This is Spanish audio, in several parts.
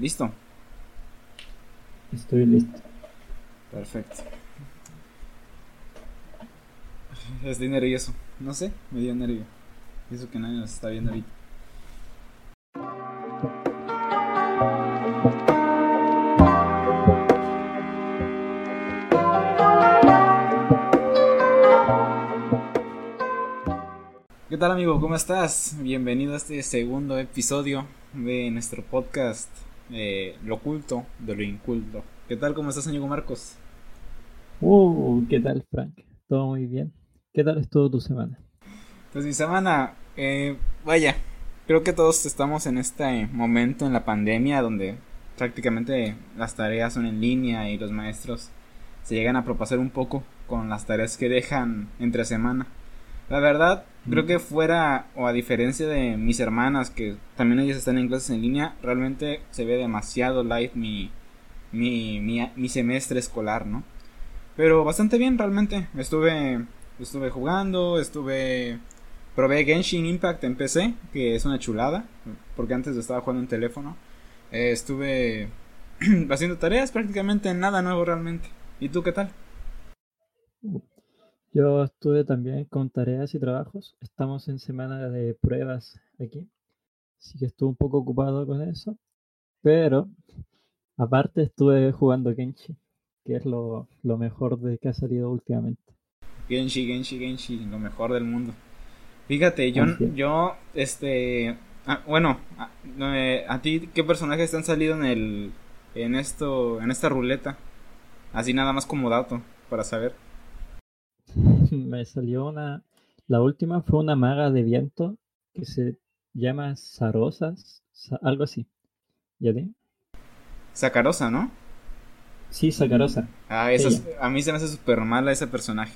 ¿Listo? Estoy listo. Perfecto. Estoy nervioso. No sé, me dio nervio. Eso que nadie nos está viendo ahorita. ¿Qué tal amigo? ¿Cómo estás? Bienvenido a este segundo episodio de nuestro podcast eh, Lo oculto de lo inculto. ¿Qué tal? ¿Cómo estás, amigo Marcos? Uh, ¿qué tal, Frank? Todo muy bien. ¿Qué tal estuvo tu semana? Pues mi semana, eh, vaya, creo que todos estamos en este momento en la pandemia donde prácticamente las tareas son en línea y los maestros se llegan a propasar un poco con las tareas que dejan entre semana. La verdad, creo que fuera o a diferencia de mis hermanas que también ellas están en clases en línea, realmente se ve demasiado light mi, mi, mi, semestre escolar, ¿no? Pero bastante bien realmente. Estuve estuve jugando, estuve probé Genshin Impact en PC, que es una chulada, porque antes estaba jugando en teléfono. Eh, estuve haciendo tareas prácticamente nada nuevo realmente. ¿Y tú qué tal? Yo estuve también con tareas y trabajos. Estamos en semana de pruebas aquí. Así que estuve un poco ocupado con eso. Pero aparte estuve jugando Genshin, que es lo, lo mejor de que ha salido últimamente. Genshi, Genshi, Genshi, lo mejor del mundo. Fíjate, yo, yo, este, ah, bueno, a, ah, eh, a, ti, ¿qué personajes te han salido en el, en esto, en esta ruleta? Así nada más como dato, para saber. Me salió una, la última fue una maga de viento que se llama Sarosas, algo así. ¿Ya ti? Sacarosa, ¿no? Sí, Sacarosa. Ah, esa a mí se me hace súper mala ese personaje.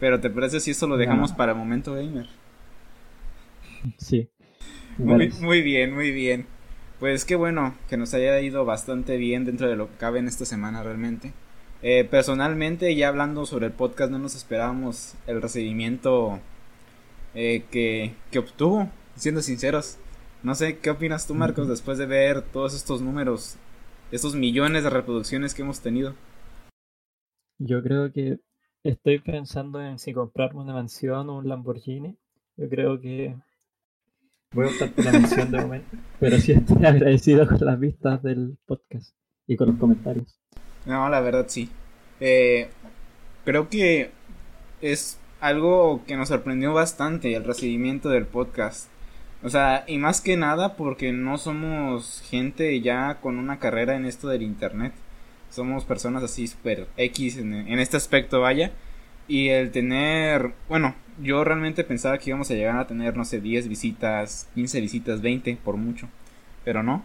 Pero ¿te parece si esto lo dejamos para momento gamer? Sí. Muy, muy bien, muy bien. Pues qué bueno que nos haya ido bastante bien dentro de lo que cabe en esta semana realmente. Eh, personalmente, ya hablando sobre el podcast, no nos esperábamos el recibimiento eh, que, que obtuvo, siendo sinceros. No sé, ¿qué opinas tú, Marcos, después de ver todos estos números, estos millones de reproducciones que hemos tenido? Yo creo que Estoy pensando en si comprarme una mansión o un Lamborghini. Yo creo que voy a optar por la mansión de momento. Pero sí estoy agradecido con las vistas del podcast y con los comentarios. No, la verdad sí. Eh, creo que es algo que nos sorprendió bastante el recibimiento del podcast. O sea, y más que nada porque no somos gente ya con una carrera en esto del internet somos personas así super X en, este aspecto, vaya. Y el tener, bueno, yo realmente pensaba que íbamos a llegar a tener, no sé, 10 visitas, 15 visitas, 20 por mucho. Pero no.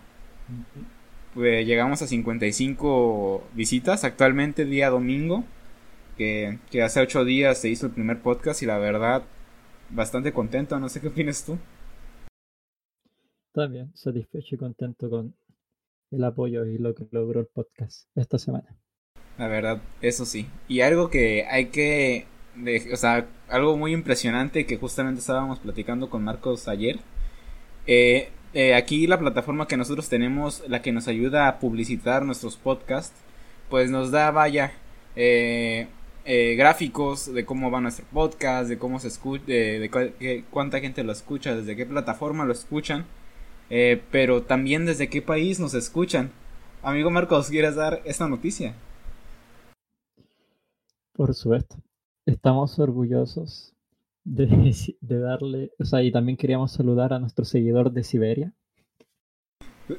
Pues llegamos a 55 visitas actualmente día domingo. Que, que hace 8 días se hizo el primer podcast y la verdad, bastante contento. No sé qué opinas tú. También satisfecho y contento con el apoyo y lo que logró el podcast esta semana. La verdad, eso sí. Y algo que hay que, o sea, algo muy impresionante que justamente estábamos platicando con Marcos ayer. Eh, eh, aquí la plataforma que nosotros tenemos, la que nos ayuda a publicitar nuestros podcasts, pues nos da, vaya, eh, gráficos de cómo va nuestro podcast, de cómo se escucha, de cuánta gente lo escucha, desde qué plataforma lo escuchan. Eh, pero también desde qué país nos escuchan. Amigo Marcos, ¿quieres dar esta noticia? Por supuesto. Estamos orgullosos de, darle, o sea, y también queríamos saludar a nuestro seguidor de Siberia.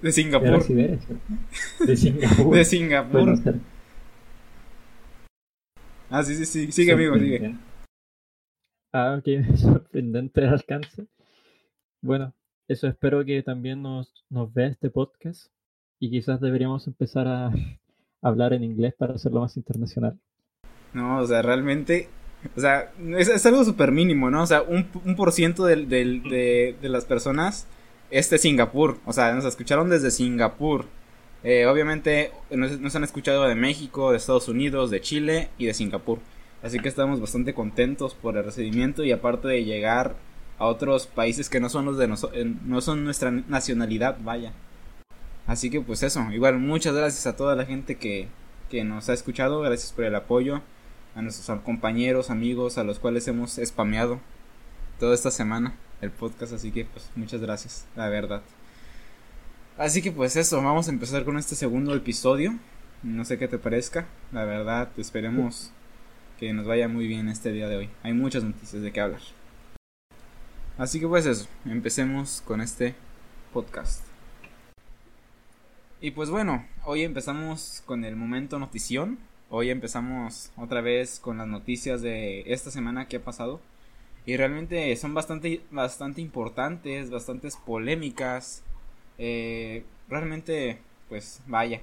De Singapur. De Singapur. de Singapur. ah, sí, sí, sí. Sigue, amigo, sigue. Ah, ok. Sorprendente el alcance. Bueno, eso espero que también nos, nos vea este podcast y quizás deberíamos empezar a hablar en inglés para hacerlo más internacional. No, o sea, realmente, o sea, es, algo súper mínimo, ¿no? O sea, un, un por ciento de, de, las personas es de Singapur, o sea, nos escucharon desde Singapur. Eh, obviamente nos, nos han escuchado de México, de Estados Unidos, de Chile y de Singapur. Así que estamos bastante contentos por el recibimiento y aparte de llegar a otros países que no son los de no son nuestra nacionalidad, vaya. Así que pues eso, igual muchas gracias a toda la gente que, que nos ha escuchado, gracias por el apoyo, a nuestros compañeros, amigos, a los cuales hemos spameado toda esta semana el podcast, así que pues muchas gracias, la verdad. Así que pues eso, vamos a empezar con este segundo episodio. No sé qué te parezca, la verdad, esperemos que nos vaya muy bien este día de hoy. Hay muchas noticias de qué hablar. Así que pues eso, empecemos con este podcast. Y pues bueno, hoy empezamos con el momento notición. Hoy empezamos otra vez con las noticias de esta semana que ha pasado. Y realmente son bastante, bastante importantes, bastantes polémicas. Eh, realmente, pues vaya,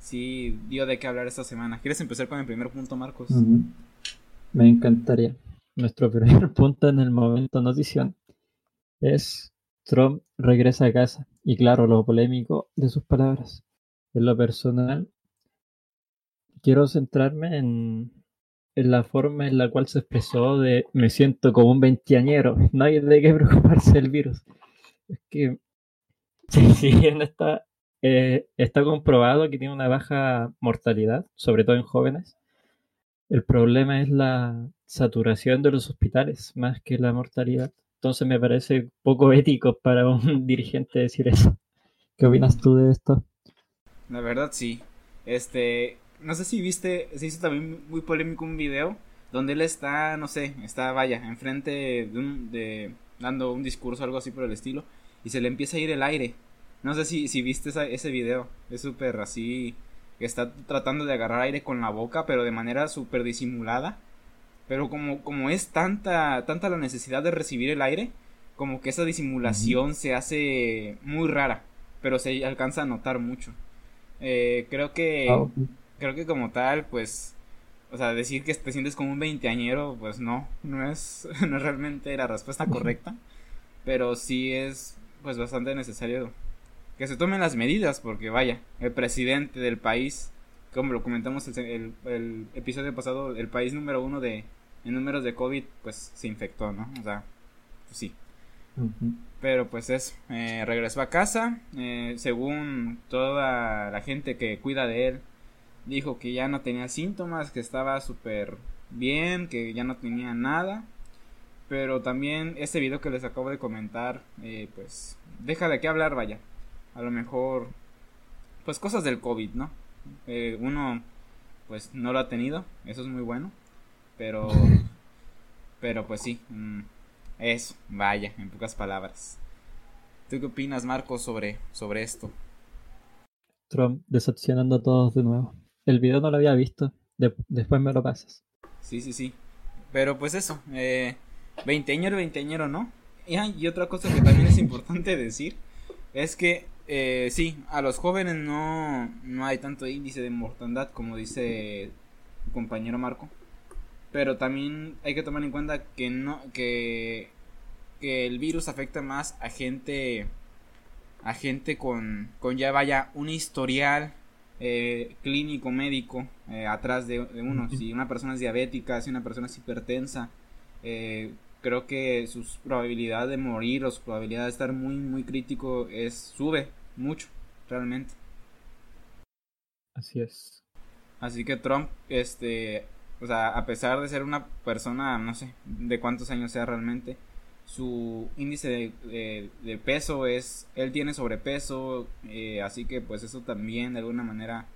sí dio de qué hablar esta semana. ¿Quieres empezar con el primer punto, Marcos? Me encantaría. Nuestro primer punto en el momento notición es Trump regresa a casa y claro, lo polémico de sus palabras. En lo personal, quiero centrarme en, en la forma en la cual se expresó de me siento como un veinteañero, no hay de qué preocuparse del virus. Es que si bien está, eh, está comprobado que tiene una baja mortalidad, sobre todo en jóvenes, el problema es la saturación de los hospitales más que la mortalidad. Entonces me parece poco ético para un dirigente decir eso. ¿Qué opinas tú de esto? La verdad sí. Este, no sé si viste, se hizo también muy polémico un video donde él está, no sé, está, vaya, enfrente de, un, de dando un discurso algo así por el estilo y se le empieza a ir el aire. No sé si, si viste ese video, es súper así, que está tratando de agarrar aire con la boca, pero de manera súper disimulada pero como, como es tanta, tanta la necesidad de recibir el aire, como que esa disimulación se hace muy rara, pero se alcanza a notar mucho. Eh, creo que, ah, creo que como tal, pues, o sea, decir que te sientes como un veinteañero, pues no, no es, no es realmente la respuesta correcta, pero sí es, pues, bastante necesario que se tomen las medidas, porque vaya, el presidente del país, como lo comentamos el, el episodio pasado, el país número uno de, en números de COVID, pues se infectó, ¿no? O sea, pues sí. Pero pues eso, eh, regresó a casa, eh, según toda la gente que cuida de él, dijo que ya no tenía síntomas, que estaba súper bien, que ya no tenía nada. Pero también este video que les acabo de comentar, eh, pues deja de qué hablar, vaya. A lo mejor, pues cosas del COVID, ¿no? uno, pues no lo ha tenido, eso es muy bueno. Pero, pero pues sí, mm, eso, vaya, en pocas palabras. ¿Tú qué opinas, Marco, sobre, sobre esto? Trump decepcionando a todos de nuevo. El video no lo había visto, después me lo pasas. Sí, sí, sí. Pero pues eso, eh, veinteañero, veinteañero, ¿no? Y, y otra cosa que también es importante decir es que eh, sí, a los jóvenes no, no hay tanto índice de mortandad como dice compañero Marco pero también hay que tomar en cuenta que no que, que el virus afecta más a gente a gente con, con ya vaya un historial eh, clínico médico eh, atrás de, uno. Si una persona es diabética si una persona es hipertensa eh, creo que sus probabilidad de morir o su probabilidad de estar muy muy crítico es sube mucho realmente. Así es. Así que Trump este o sea, a pesar de ser una persona, no sé, de cuántos años sea realmente, su índice de, peso es, él tiene sobrepeso, eh, así que pues eso también de alguna manera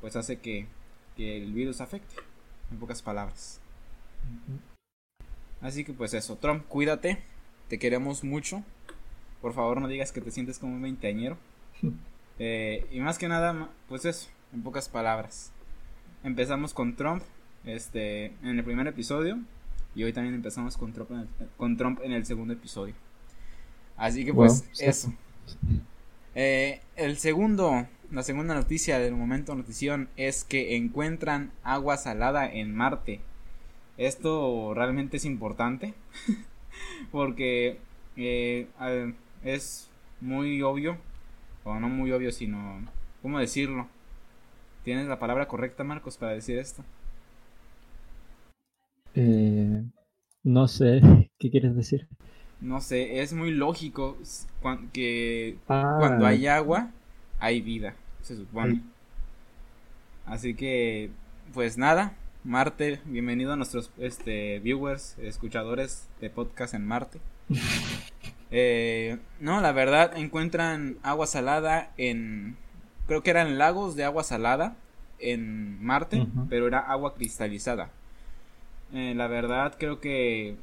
pues hace que, que el virus afecte, en pocas palabras. Así que pues eso, Trump, cuídate, te queremos mucho, por favor no digas que te sientes como un veinteañero. Eh, y más que nada, pues eso, en pocas palabras. Empezamos con Trump, este, en el primer episodio. Y hoy también empezamos con Trump en el, con Trump en el segundo episodio. Así que pues eso. Eh, el segundo, la segunda noticia del momento notición es que encuentran agua salada en Marte. Esto realmente es importante porque eh, es muy obvio, o no muy obvio, sino, ¿cómo decirlo? ¿Tienes la palabra correcta, Marcos, para decir esto? Eh, no sé, ¿qué quieres decir? No sé, es muy lógico que cuando ah. hay agua, hay vida, se supone. Así que, pues nada, Marte, bienvenido a nuestros este, viewers, escuchadores de podcast en Marte. Eh, no, la verdad, encuentran agua salada en, creo que eran lagos de agua salada en Marte, pero era agua cristalizada. Eh, la verdad, creo que,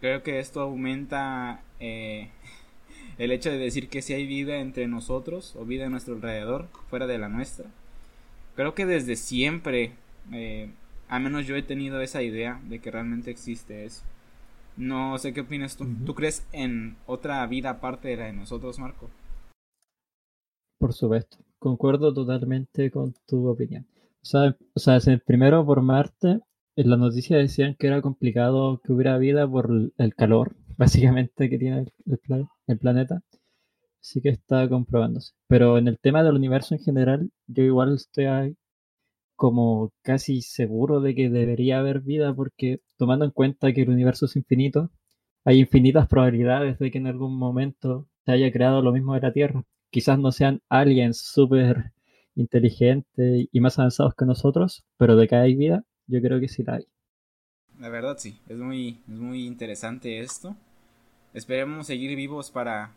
creo que esto aumenta eh, el hecho de decir que si hay vida entre nosotros o vida a nuestro alrededor, fuera de la nuestra. Creo que desde siempre, eh, al menos yo he tenido esa idea de que realmente existe eso. No sé qué opinas tú. ¿Tú crees en otra vida aparte de la de nosotros, Marco? Por supuesto, concuerdo totalmente con tu opinión. O sea, o sea primero por Marte, en la noticia decían que era complicado que hubiera vida por el calor, básicamente, que tiene el, planeta. Así que está comprobándose. Pero en el tema del universo en general, yo igual estoy como casi seguro de que debería haber vida porque tomando en cuenta que el universo es infinito, hay infinitas probabilidades de que en algún momento se haya creado lo mismo de la Tierra. Quizás no sean aliens súper inteligentes y más avanzados que nosotros, pero de que hay vida, yo creo que sí la hay. La verdad sí, es muy, es muy interesante esto. Esperemos seguir vivos para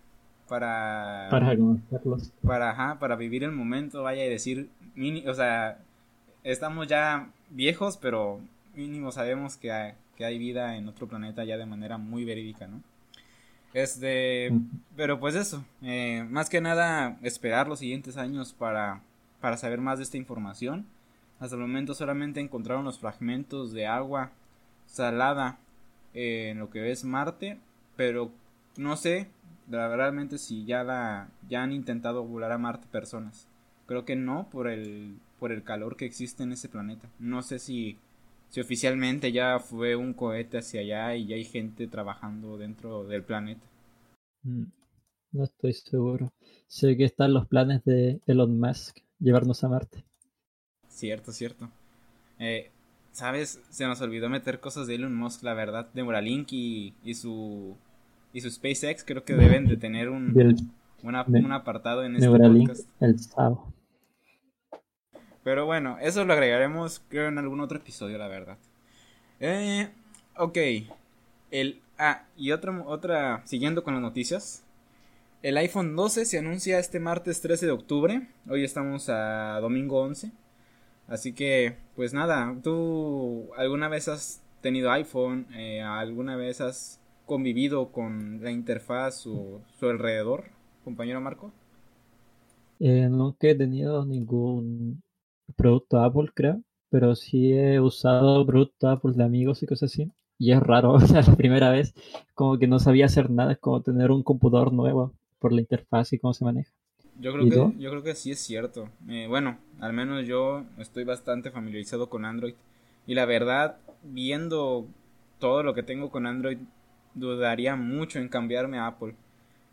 para para conocerlos. Para para vivir el momento, vaya a decir, o sea, estamos ya viejos, pero mínimo sabemos que hay, que hay vida en otro planeta ya de manera muy verídica, ¿no? Este, pero pues eso, eh, más que nada esperar los siguientes años para, para saber más de esta información. Hasta el momento solamente encontraron los fragmentos de agua salada en lo que es Marte, pero no sé realmente si ya la ya han intentado volar a Marte personas. Creo que no por el por el calor que existe en ese planeta. No sé si si oficialmente ya fue un cohete hacia allá y ya hay gente trabajando dentro del planeta. Mm, no estoy seguro. Sé que están los planes de Elon Musk llevarnos a Marte. Cierto, cierto. Eh, ¿Sabes? Se nos olvidó meter cosas de Elon Musk, la verdad, de Neuralink y, y su y su SpaceX creo que deben de tener un, un apartado en este podcast. El sábado. Pero bueno, eso lo agregaremos creo en algún otro episodio, la verdad. Eh, ok. El, ah, y otra, otra, siguiendo con las noticias. El iPhone 12 se anuncia este martes 13 de octubre. Hoy estamos a domingo 11. Así que, pues nada, ¿tú alguna vez has tenido iPhone? Eh, ¿Alguna vez has convivido con la interfaz o su alrededor, compañero Marco? Eh, nunca he tenido ningún producto Apple, creo, pero sí he usado productos Apple de amigos y cosas así. Y es raro, o sea, la primera vez como que no sabía hacer nada, es como tener un computador nuevo por la interfaz y cómo se maneja. Yo creo, que, yo creo que sí es cierto. Eh, bueno, al menos yo estoy bastante familiarizado con Android. Y la verdad, viendo todo lo que tengo con Android, dudaría mucho en cambiarme a Apple.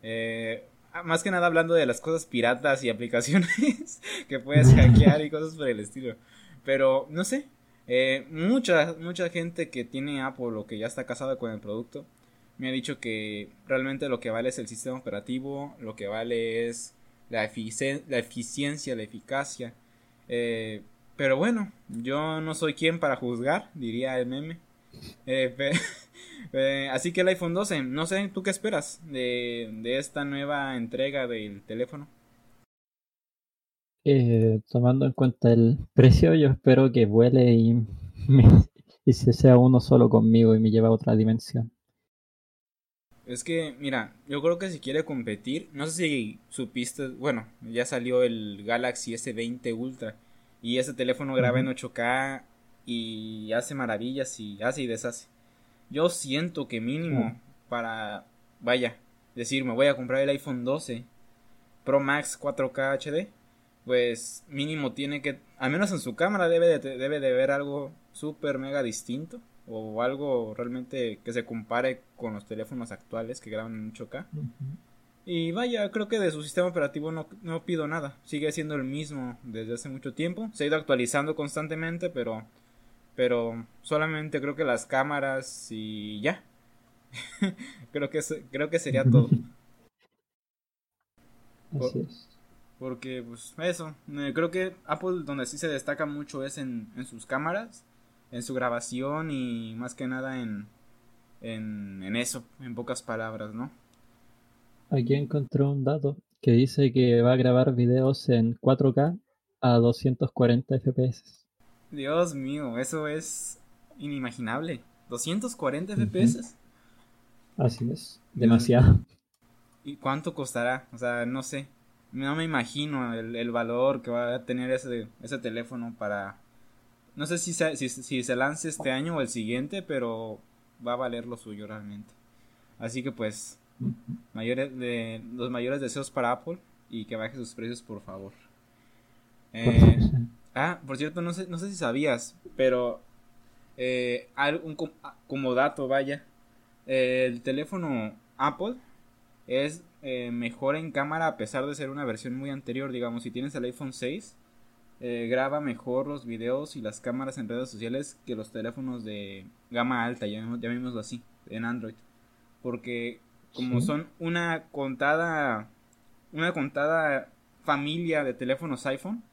Eh, más que nada hablando de las cosas piratas y aplicaciones que puedes hackear y cosas por el estilo. Pero no sé, eh, mucha, mucha gente que tiene Apple o que ya está casada con el producto me ha dicho que realmente lo que vale es el sistema operativo, lo que vale es la, la eficiencia, la eficacia. Eh, pero bueno, yo no soy quien para juzgar, diría el meme. Eh, así que el iPhone 12, no sé, ¿tú qué esperas de, de esta nueva entrega del teléfono? Eh, tomando en cuenta el precio, yo espero que vuele y, y se sea uno solo conmigo y me lleve a otra dimensión. Es que, mira, yo creo que si quiere competir, no sé si supiste, bueno, ya salió el Galaxy S20 Ultra y ese teléfono graba en 8K y hace maravillas y hace y deshace. Yo siento que mínimo para, vaya, decir, me voy a comprar el iPhone 12 Pro Max 4K HD, pues mínimo tiene que, al menos en su cámara debe de, debe de ver algo súper mega distinto o algo realmente que se compare con los teléfonos actuales que graban en 8K. Y vaya, creo que de su sistema operativo no, no pido nada. Sigue siendo el mismo desde hace mucho tiempo. Se ha ido actualizando constantemente, pero pero solamente creo que las cámaras y ya. creo que creo que sería todo. Así es. Porque, pues, eso. eh, creo que Apple donde sí se destaca mucho es en, en sus cámaras, en su grabación y más que nada en, en, en eso, en pocas palabras, ¿no? Aquí encontré un dato que dice que va a grabar videos en 4K a 240 FPS. Dios mío, eso es inimaginable. 240 Ujú. FPS. Así es, demasiado. ¿Y cuánto costará? O sea, no sé. No me imagino el, el valor que va a tener ese, ese teléfono para... No sé si se, si, si se lance este año o el siguiente, pero va a valer lo suyo realmente. Así que pues, mayores de, los mayores deseos para Apple y que baje sus precios, por favor. Eh. Ah, por cierto, no sé, no sé si sabías, pero eh, un ah, como dato, vaya, eh, el teléfono Apple es eh, mejor en cámara a pesar de ser una versión muy anterior, digamos, si tienes el iPhone 6, eh, graba mejor los videos y las cámaras en redes sociales que los teléfonos de gama alta, llamémoslo así, en Android, porque como Sí. son una contada, una contada familia de teléfonos iPhone,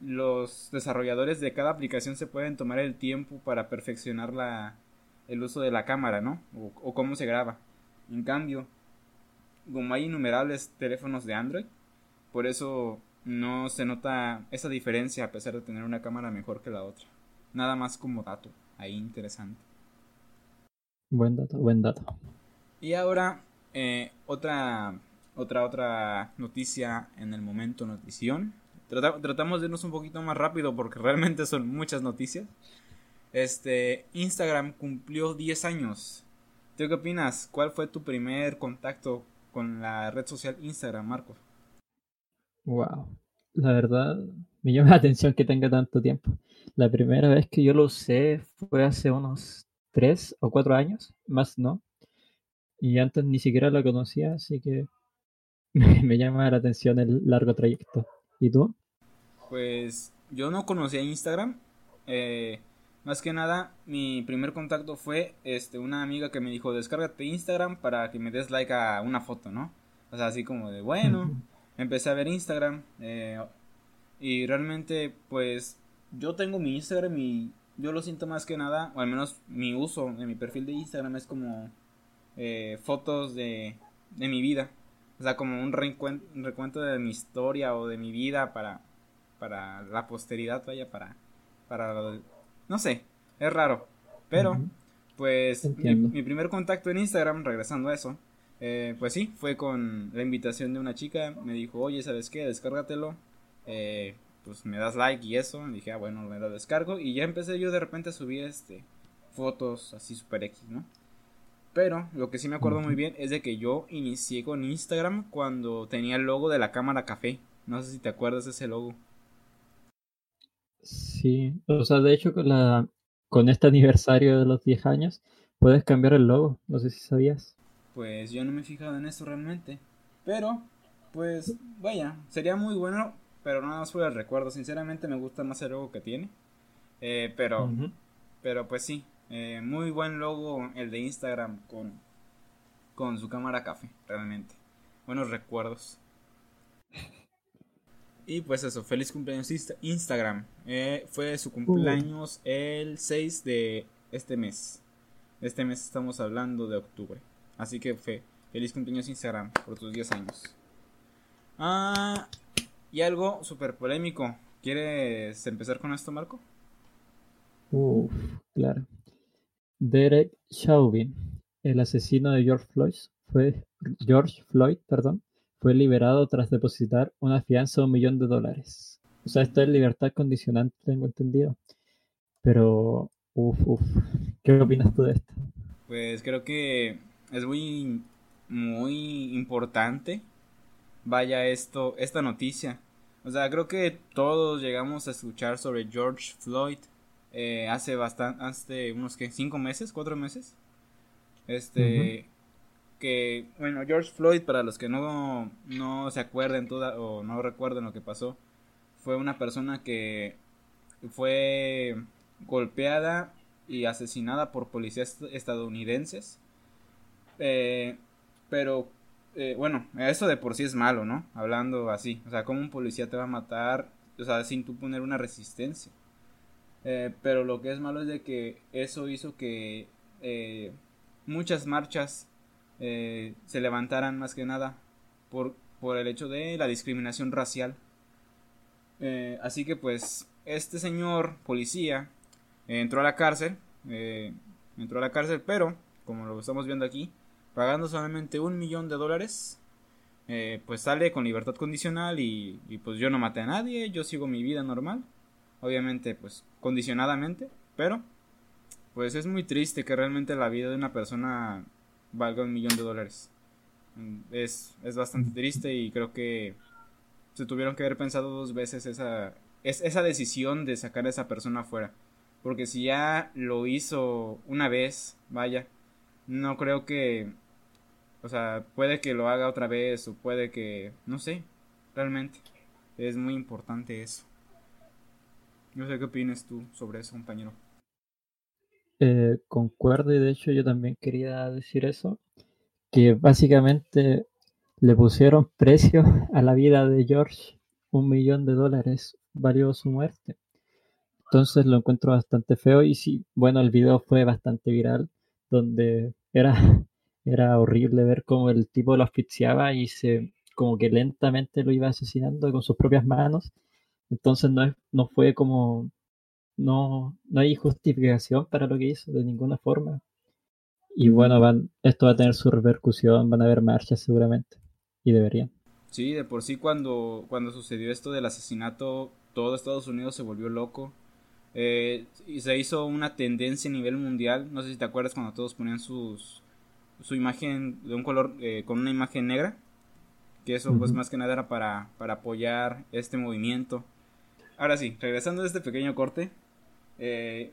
los desarrolladores de cada aplicación se pueden tomar el tiempo para perfeccionar la, el uso de la cámara, ¿no? O, o cómo se graba. En cambio, como hay innumerables teléfonos de Android, por eso no se nota esa diferencia a pesar de tener una cámara mejor que la otra. Nada más como dato, ahí interesante. Buen dato, buen dato. Y ahora, eh, otra, otra, otra noticia en el momento notición. Trata- tratamos de irnos un poquito más rápido porque realmente son muchas noticias. Este, Instagram cumplió 10 años. ¿Tú qué opinas? ¿Cuál fue tu primer contacto con la red social Instagram, Marcos? Wow. La verdad, me llama la atención que tenga tanto tiempo. La primera vez que yo lo usé fue hace unos tres o cuatro años, más no. Y antes ni siquiera lo conocía, así que me, me llama la atención el largo trayecto. ¿Y tú? Pues yo no conocía Instagram. eh, más que nada, mi primer contacto fue este, una amiga que me dijo, descárgate Instagram para que me des like a una foto, ¿no? O sea, así como de, bueno. Empecé a ver Instagram eh, y realmente pues yo tengo mi Instagram y yo lo siento más que nada, o al menos mi uso de mi perfil de Instagram es como eh, fotos de, de mi vida. O sea, como un recuento de mi historia o de mi vida para, para la posteridad, vaya, para, para, no sé, es raro. Pero, pues, mi, mi primer contacto en Instagram, regresando a eso, eh, pues sí, fue con la invitación de una chica, me dijo, oye, ¿sabes qué? Descárgatelo, eh, pues me das like y eso, y dije, ah, bueno, me lo descargo, y ya empecé yo de repente a subir, este, fotos así super X, ¿no? Pero lo que sí me acuerdo muy bien es de que yo inicié con Instagram cuando tenía el logo de la cámara café. No sé si te acuerdas de ese logo. Sí, o sea, de hecho con la con este aniversario de los 10 años puedes cambiar el logo, no sé si sabías. Pues yo no me he fijado en eso realmente. Pero, pues, vaya, sería muy bueno, pero nada más por el recuerdo. Sinceramente me gusta más el logo que tiene. Eh, pero, pero pues sí, eh, muy buen logo el de Instagram con, con su cámara café, realmente. Buenos recuerdos. Y pues eso, feliz cumpleaños Insta- Instagram. Eh, fue su cumpleaños el 6 de este mes. Este mes estamos hablando de octubre. Así que fe, feliz cumpleaños Instagram por tus 10 años. Ah, y algo súper polémico. ¿Quieres empezar con esto, Marco? Uf, claro. Derek Chauvin, el asesino de George Floyd, fue George Floyd, perdón, fue liberado tras depositar una fianza de un millón de dólares. O sea, esto es libertad condicional, tengo entendido. Pero, uf, uf, ¿qué opinas tú de esto? Pues creo que es muy, muy importante. Vaya esto, esta noticia. O sea, creo que todos llegamos a escuchar sobre George Floyd eh, hace bastante, hace unos que cinco meses, cuatro meses. Este, que, bueno, George Floyd, para los que no, no se acuerden toda, o no recuerden lo que pasó, fue una persona que fue golpeada y asesinada por policías estadounidenses. Eh, pero eh, bueno, eso de por sí es malo, ¿no? Hablando así, o sea, como un policía te va a matar, o sea, sin tú poner una resistencia. Eh, pero lo que es malo es de que eso hizo que eh, muchas marchas se levantaran más que nada por, por el hecho de la discriminación racial. así que pues este señor policía entró a la cárcel, entró a la cárcel, pero como lo estamos viendo aquí, pagando solamente un millón de dólares, eh, pues sale con libertad condicional y, pues yo no maté a nadie, yo sigo mi vida normal, obviamente pues condicionadamente, pero pues es muy triste que realmente la vida de una persona valga un millón de dólares. Mm, es, es bastante triste y creo que se tuvieron que haber pensado dos veces esa, es, esa decisión de sacar a esa persona afuera. Porque si ya lo hizo una vez, vaya, no creo que o sea, puede que lo haga otra vez o puede que, no sé, realmente. Es muy importante eso. No sé qué opinas tú sobre eso, compañero. Eh, concuerdo y de hecho yo también quería decir eso, que básicamente le pusieron precio a la vida de George, un millón de dólares valió su muerte. Entonces lo encuentro bastante feo y sí, bueno, el video fue bastante viral, donde era era horrible ver cómo el tipo lo asfixiaba y se como que lentamente lo iba asesinando con sus propias manos. Entonces no, no fue como no, no hay justificación para lo que hizo de ninguna forma. Y bueno, van, esto va a tener su repercusión, van a haber marchas seguramente. Y deberían. Sí, de por sí cuando, cuando sucedió esto del asesinato, todo Estados Unidos se volvió loco. Eh, y se hizo una tendencia a nivel mundial. No sé si te acuerdas cuando todos ponían sus, su imagen de un color eh, con una imagen negra que eso pues más que nada era para, para apoyar este movimiento. Ahora sí regresando a este pequeño corte eh,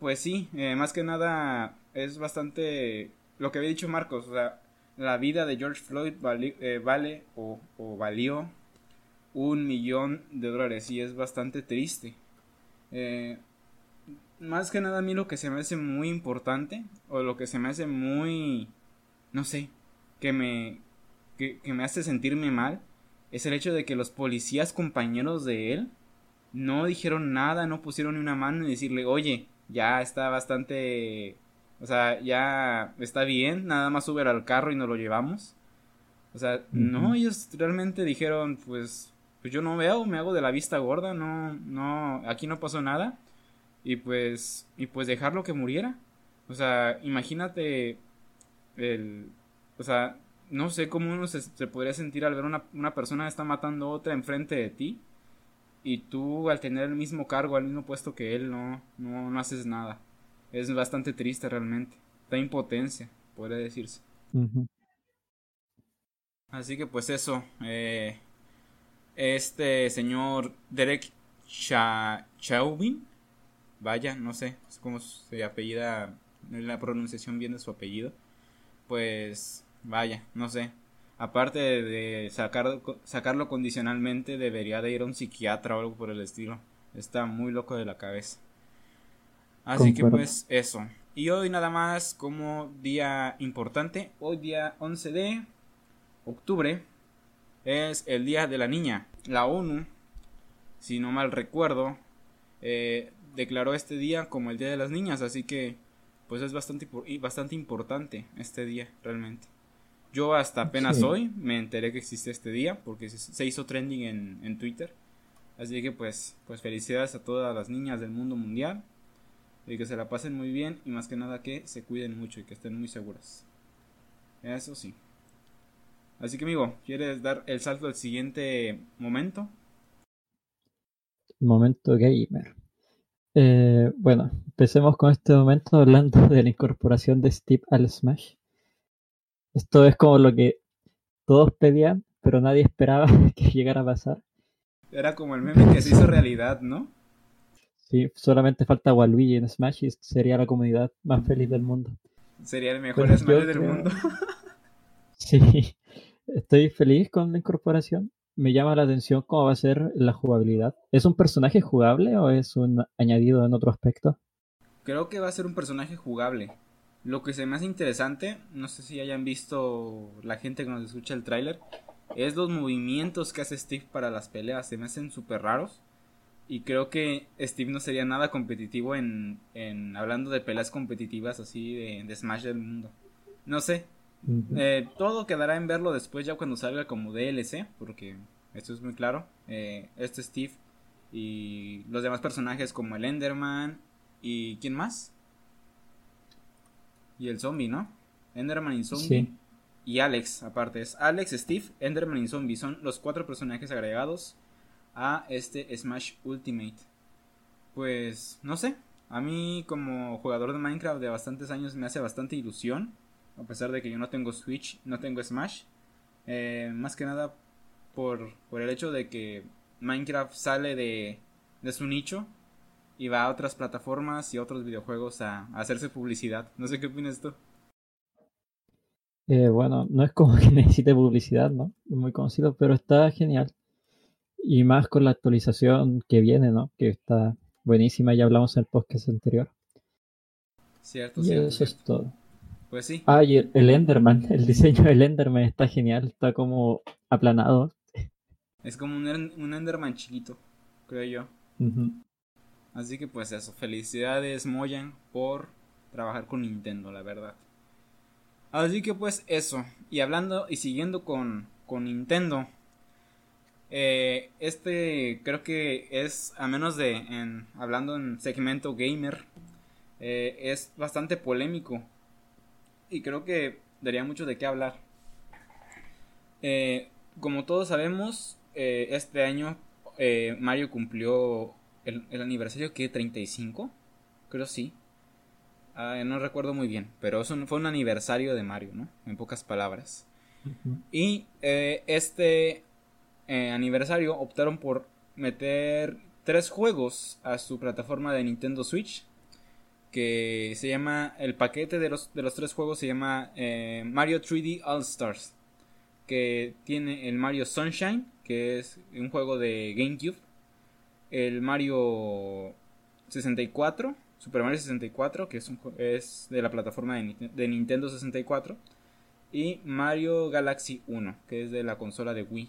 pues sí eh, más que nada es bastante lo que había dicho Marcos o sea la vida de George Floyd vale o, o, valió un millón de dólares y es bastante triste. Más que nada a mí lo que se me hace muy importante o lo que se me hace muy no sé, que me, que, me hace sentirme mal es el hecho de que los policías compañeros de él no dijeron nada, no pusieron ni una mano y decirle, oye, ya está bastante, o sea, ya está bien, nada más sube al carro y nos lo llevamos. O sea, no, ellos realmente dijeron, pues, pues yo no veo, me hago de la vista gorda, no, no, aquí no pasó nada. Y pues, y pues dejarlo que muriera. O sea, imagínate el, o sea, no sé cómo uno se, podría sentir al ver una, una persona que está matando a otra enfrente de ti y tú al tener el mismo cargo, al mismo puesto que él, no, no, no haces nada. Es bastante triste realmente. Da impotencia, podría decirse. Así que pues eso. Eh, este señor Derek Chauvin, vaya, no sé cómo se apellida, la pronunciación bien de su apellido pues vaya, no sé. Aparte de sacar, sacarlo condicionalmente, debería de ir a un psiquiatra o algo por el estilo. Está muy loco de la cabeza. Así que pues eso. Y hoy nada más como día importante, hoy día 11 de octubre es el Día de la Niña. La ONU, si no mal recuerdo, eh, declaró este día como el Día de las Niñas, así que pues es bastante, bastante importante este día realmente. Yo hasta apenas hoy me enteré que existe este día porque se hizo trending en, en, Twitter. Así que pues, pues felicidades a todas las niñas del mundo mundial y que se la pasen muy bien y más que nada que se cuiden mucho y que estén muy seguras. Eso sí. Así que amigo, ¿quieres dar el salto al siguiente momento? Momento gamer. Eh, bueno, empecemos con este momento hablando de la incorporación de Steve al Smash. Esto es como lo que todos pedían, pero nadie esperaba que llegara a pasar. Era como el meme que se hizo realidad, ¿no? Sí, solamente falta Waluigi en Smash y sería la comunidad más feliz del mundo. Sería el mejor Smash del mundo. sí, estoy feliz con la incorporación me llama la atención cómo va a ser la jugabilidad. ¿Es un personaje jugable o es un añadido en otro aspecto? Creo que va a ser un personaje jugable. Lo que se me hace interesante, no sé si hayan visto la gente que nos escucha el tráiler, es los movimientos que hace Steve para las peleas. Se me hacen súper raros. Y creo que Steve no sería nada competitivo en, en hablando de peleas competitivas así de, de Smash del mundo. No sé. Eh, todo quedará en verlo después ya cuando salga como DLC, porque esto es muy claro. Eh, este Steve y los demás personajes como el Enderman y ¿quién más? Y el zombie, ¿no? Enderman y zombie. Y Alex, aparte es Alex, Steve, Enderman y zombie. Son los cuatro personajes agregados a este Smash Ultimate. Pues no sé, a mí como jugador de Minecraft de bastantes años me hace bastante ilusión. A pesar de que yo no tengo Switch, no tengo Smash. Eh, más que nada por, por el hecho de que Minecraft sale de, de su nicho y va a otras plataformas y otros videojuegos a, hacerse publicidad. No sé qué opinas tú. Eh, bueno, no es como que necesite publicidad, ¿no? Es muy conocido, pero está genial. Y más con la actualización que viene, ¿no? Que está buenísima, ya hablamos en el podcast anterior. Cierto, y cierto. Eso es todo. Pues sí. Ah, y el, Enderman, el diseño del Enderman está genial, está como aplanado. Es como un, un Enderman chiquito, creo yo. Así que pues eso, felicidades Moyan por trabajar con Nintendo, la verdad. Así que pues eso, y hablando y siguiendo con, con Nintendo, eh, este creo que es, a menos de en, hablando en segmento gamer, eh, es bastante polémico. Y creo que daría mucho de qué hablar. Eh, como todos sabemos, este año Mario cumplió el, aniversario que 35, creo sí. Ah, no recuerdo muy bien, pero eso fue un aniversario de Mario, ¿no? En pocas palabras. Y este eh, aniversario optaron por meter tres juegos a su plataforma de Nintendo Switch. Que se llama. El paquete de los, de los tres juegos se llama eh, Mario 3D All Stars. Que tiene el Mario Sunshine, que es un juego de GameCube. El Mario 64, Super Mario 64, que es, es de la plataforma de, de Nintendo 64. Y Mario Galaxy 1, que es de la consola de Wii.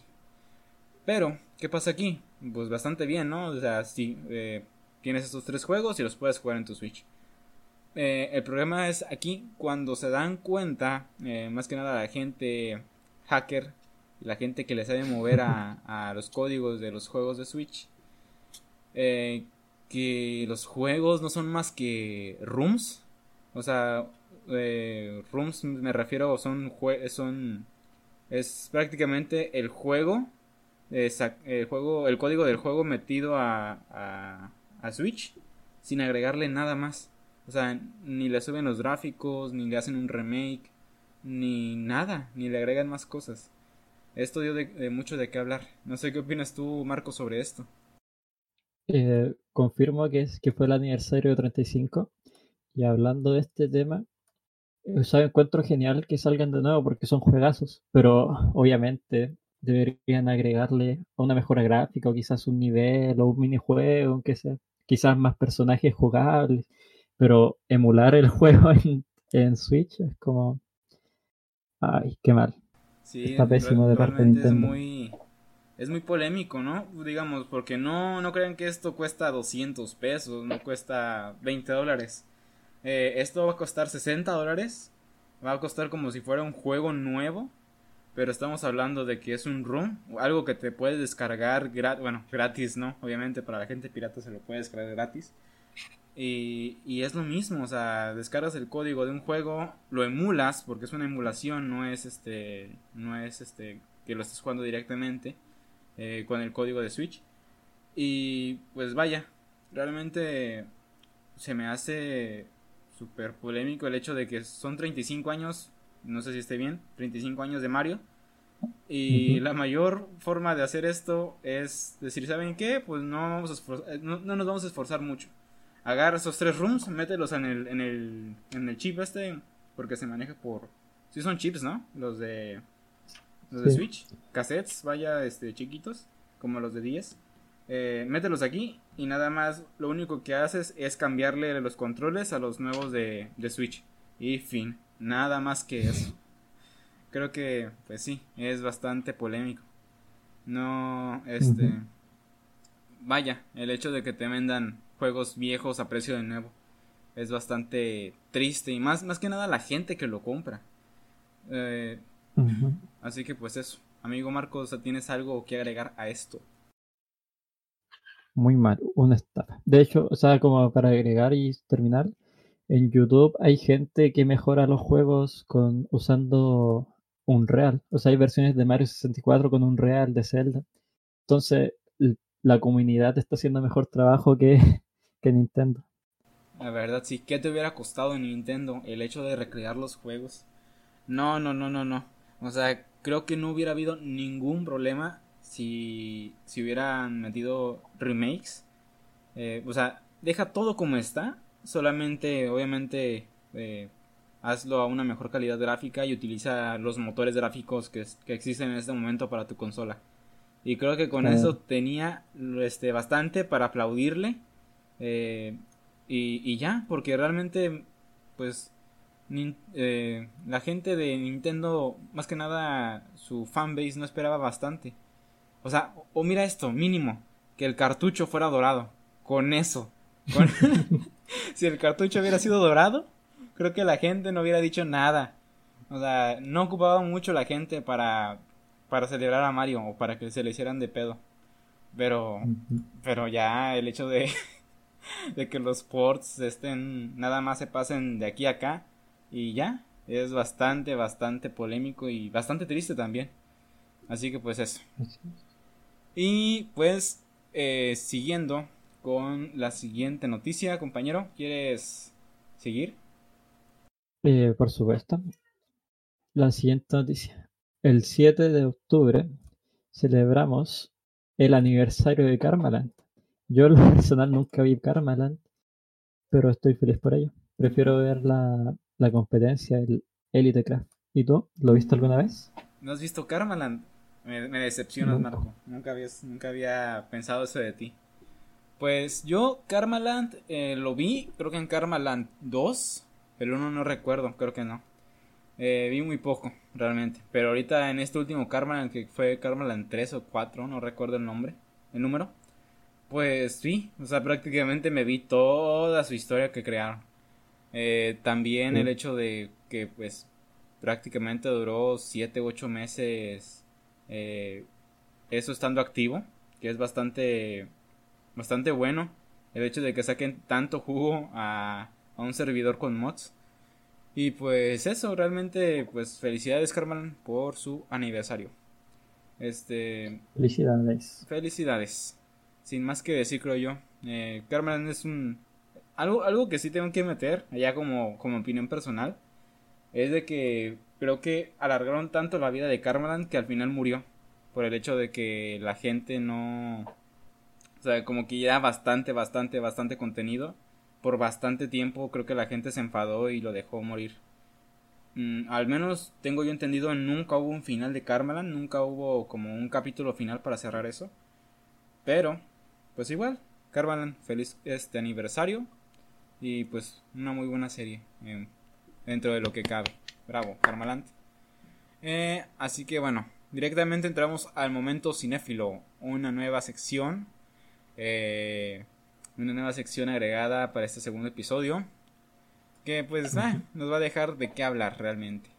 Pero, ¿qué pasa aquí? Pues bastante bien, ¿no? O sea, si eh, tienes estos tres juegos y los puedes jugar en tu Switch. Eh, el problema es aquí cuando se dan cuenta, eh, más que nada la gente hacker, la gente que le sabe mover a, a los códigos de los juegos de Switch, que los juegos no son más que rooms. O sea, rooms me refiero, son, son, es prácticamente el juego el juego, el código del juego metido a, a, Switch sin agregarle nada más. O sea, ni le suben los gráficos, ni le hacen un remake, ni nada, ni le agregan más cosas. Esto dio de, mucho de qué hablar. No sé qué opinas tú, Marco, sobre esto. Eh, confirmo que, es, que fue el aniversario 35. Y hablando de este tema, o encuentro genial que salgan de nuevo porque son juegazos. Pero obviamente deberían agregarle una mejora gráfica o quizás un nivel o un minijuego, aunque sea, quizás más personajes jugables, pero emular el juego en, Switch es como... Ay, qué mal. Sí, Está pésimo de parte de Nintendo. Es muy, es muy polémico, ¿no? Digamos, porque no, no crean que esto cuesta 200 pesos, no cuesta 20 dólares. Eh, esto va a costar 60 dólares. Va a costar como si fuera un juego nuevo pero estamos hablando de que es un ROM, algo que te puedes descargar, bueno, gratis, ¿no? Obviamente para la gente pirata se lo puede descargar gratis. Y, y, es lo mismo, o sea, descargas el código de un juego, lo emulas, porque es una emulación, no es este, no es este, que lo estés jugando directamente eh, con el código de Switch. Y pues vaya, realmente se me hace súper polémico el hecho de que son 35 años no sé si esté bien, 35 años de Mario. Y la mayor forma de hacer esto es decir, ¿saben qué? Pues no, vamos a no, nos vamos a esforzar mucho. Agarra esos tres rooms, mételos en el, en el, en el chip este, porque se maneja por... Sí son chips, ¿no? Los de... Los de Switch, cassettes, vaya, este, chiquitos, como los de 10. Eh, mételos aquí y nada más lo único que haces es cambiarle los controles a los nuevos de, de Switch y fin. Nada más que eso. Creo que, pues sí, es bastante polémico. No, este... Vaya, el hecho de que te vendan juegos viejos a precio de nuevo es bastante triste y más, más que nada la gente que lo compra. Eh, así que pues eso. Amigo Marcos, ¿tienes algo que agregar a esto? Muy mal, una estafa. De hecho, o sea, como para agregar y terminar, en YouTube hay gente que mejora los juegos con usando un real. O sea, hay versiones de Mario 64 con un real de Zelda. Entonces, la comunidad está haciendo mejor trabajo que, que Nintendo. La verdad, sí. ¿Qué te hubiera costado en Nintendo el hecho de recrear los juegos? No, no, no, no, no. O sea, creo que no hubiera habido ningún problema si, si hubieran metido remakes. Eh, o sea, deja todo como está. Solamente, obviamente, eh, hazlo a una mejor calidad gráfica y utiliza los motores gráficos que, que existen en este momento para tu consola. Y creo que con eso tenía este, bastante para aplaudirle. Eh, y, y, ya, porque realmente, pues, eh, la gente de Nintendo, más que nada, su fanbase no esperaba bastante. O sea, o, mira esto, mínimo, que el cartucho fuera dorado. Con eso. si el cartucho hubiera sido dorado, creo que la gente no hubiera dicho nada. O sea, no ocupaba mucho la gente para, para celebrar a Mario o para que se le hicieran de pedo. Pero, pero ya el hecho de, de que los ports estén, nada más se pasen de aquí a acá y ya, es bastante, bastante polémico y bastante triste también. Así que pues eso. Y pues, eh, siguiendo con la siguiente noticia, compañero, ¿quieres seguir? Eh, por supuesto. La siguiente noticia. El 7 de octubre celebramos el aniversario de Karmaland. Yo en lo personal nunca vi Karmaland, pero estoy feliz por ello. Prefiero ver la, la competencia, el Elite Craft. ¿Y tú? ¿Lo viste alguna vez? ¿No has visto Karmaland? Me, me decepcionas, Marco. Nunca, habías, nunca había pensado eso de ti. Pues yo Karmaland eh, lo vi, creo que en Karmaland 2, pero uno no recuerdo, creo que no. Eh, vi muy poco, realmente. Pero ahorita en este último Karmaland, que fue Karmaland 3 o 4, no recuerdo el nombre, el número. Pues sí, o sea, prácticamente me vi toda su historia que crearon. Eh, también el hecho de que pues prácticamente duró 7 u 8 meses eh, eso estando activo, que es bastante, bastante bueno. El hecho de que saquen tanto jugo a, a un servidor con mods. Y pues eso, realmente, pues felicidades Carmen por su aniversario. Este. Felicidades. Felicidades. Sin más que decir, creo yo. Eh, Carmen es un. Algo, algo que sí tengo que meter, allá como, como opinión personal, es de que creo que alargaron tanto la vida de Carmen que al final murió. Por el hecho de que la gente no. O sea, como que ya bastante, bastante, bastante contenido por bastante tiempo creo que la gente se enfadó y lo dejó morir. Mm, al menos tengo yo entendido, nunca hubo un final de Carmelan, nunca hubo como un capítulo final para cerrar eso. Pero, pues igual, Carmelan, feliz este aniversario y pues una muy buena serie eh, dentro de lo que cabe. Bravo, Carmelant. Eh, así que bueno, directamente entramos al momento cinéfilo, una nueva sección. Eh, una nueva sección agregada para este segundo episodio. Que pues ah, nos va a dejar de qué hablar realmente.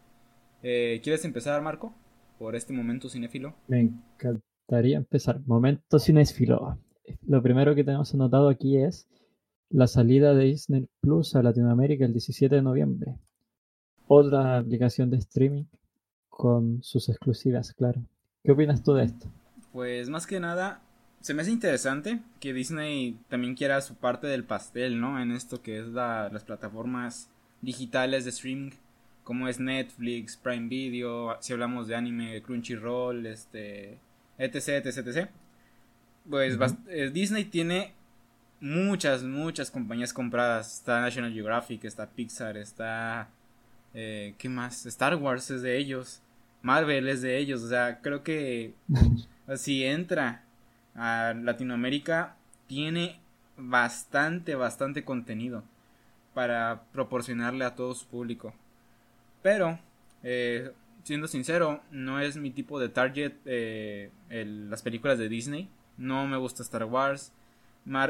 Eh, ¿Quieres empezar, Marco? Por este momento cinéfilo. Me encantaría empezar. Momento cinéfilo. Lo primero que tenemos anotado aquí es la salida de Disney Plus a Latinoamérica el 17 de noviembre. Otra aplicación de streaming con sus exclusivas, claro. ¿Qué opinas tú de esto? Pues más que nada, se me hace interesante que Disney también quiera su parte del pastel, ¿no? En esto que es las plataformas digitales de streaming, como es Netflix, Prime Video, si hablamos de anime, Crunchyroll, este, etc, etc, etc. Pues eh, Disney tiene muchas, muchas compañías compradas. Está National Geographic, está Pixar, está... Eh, ¿Qué más? Star Wars es de ellos. Marvel es de ellos. O sea, creo que si entra a Latinoamérica tiene bastante, bastante contenido. para proporcionarle a todo su público. Pero, eh, siendo sincero, no es mi tipo de target eh, las películas de Disney. No me gusta Star Wars.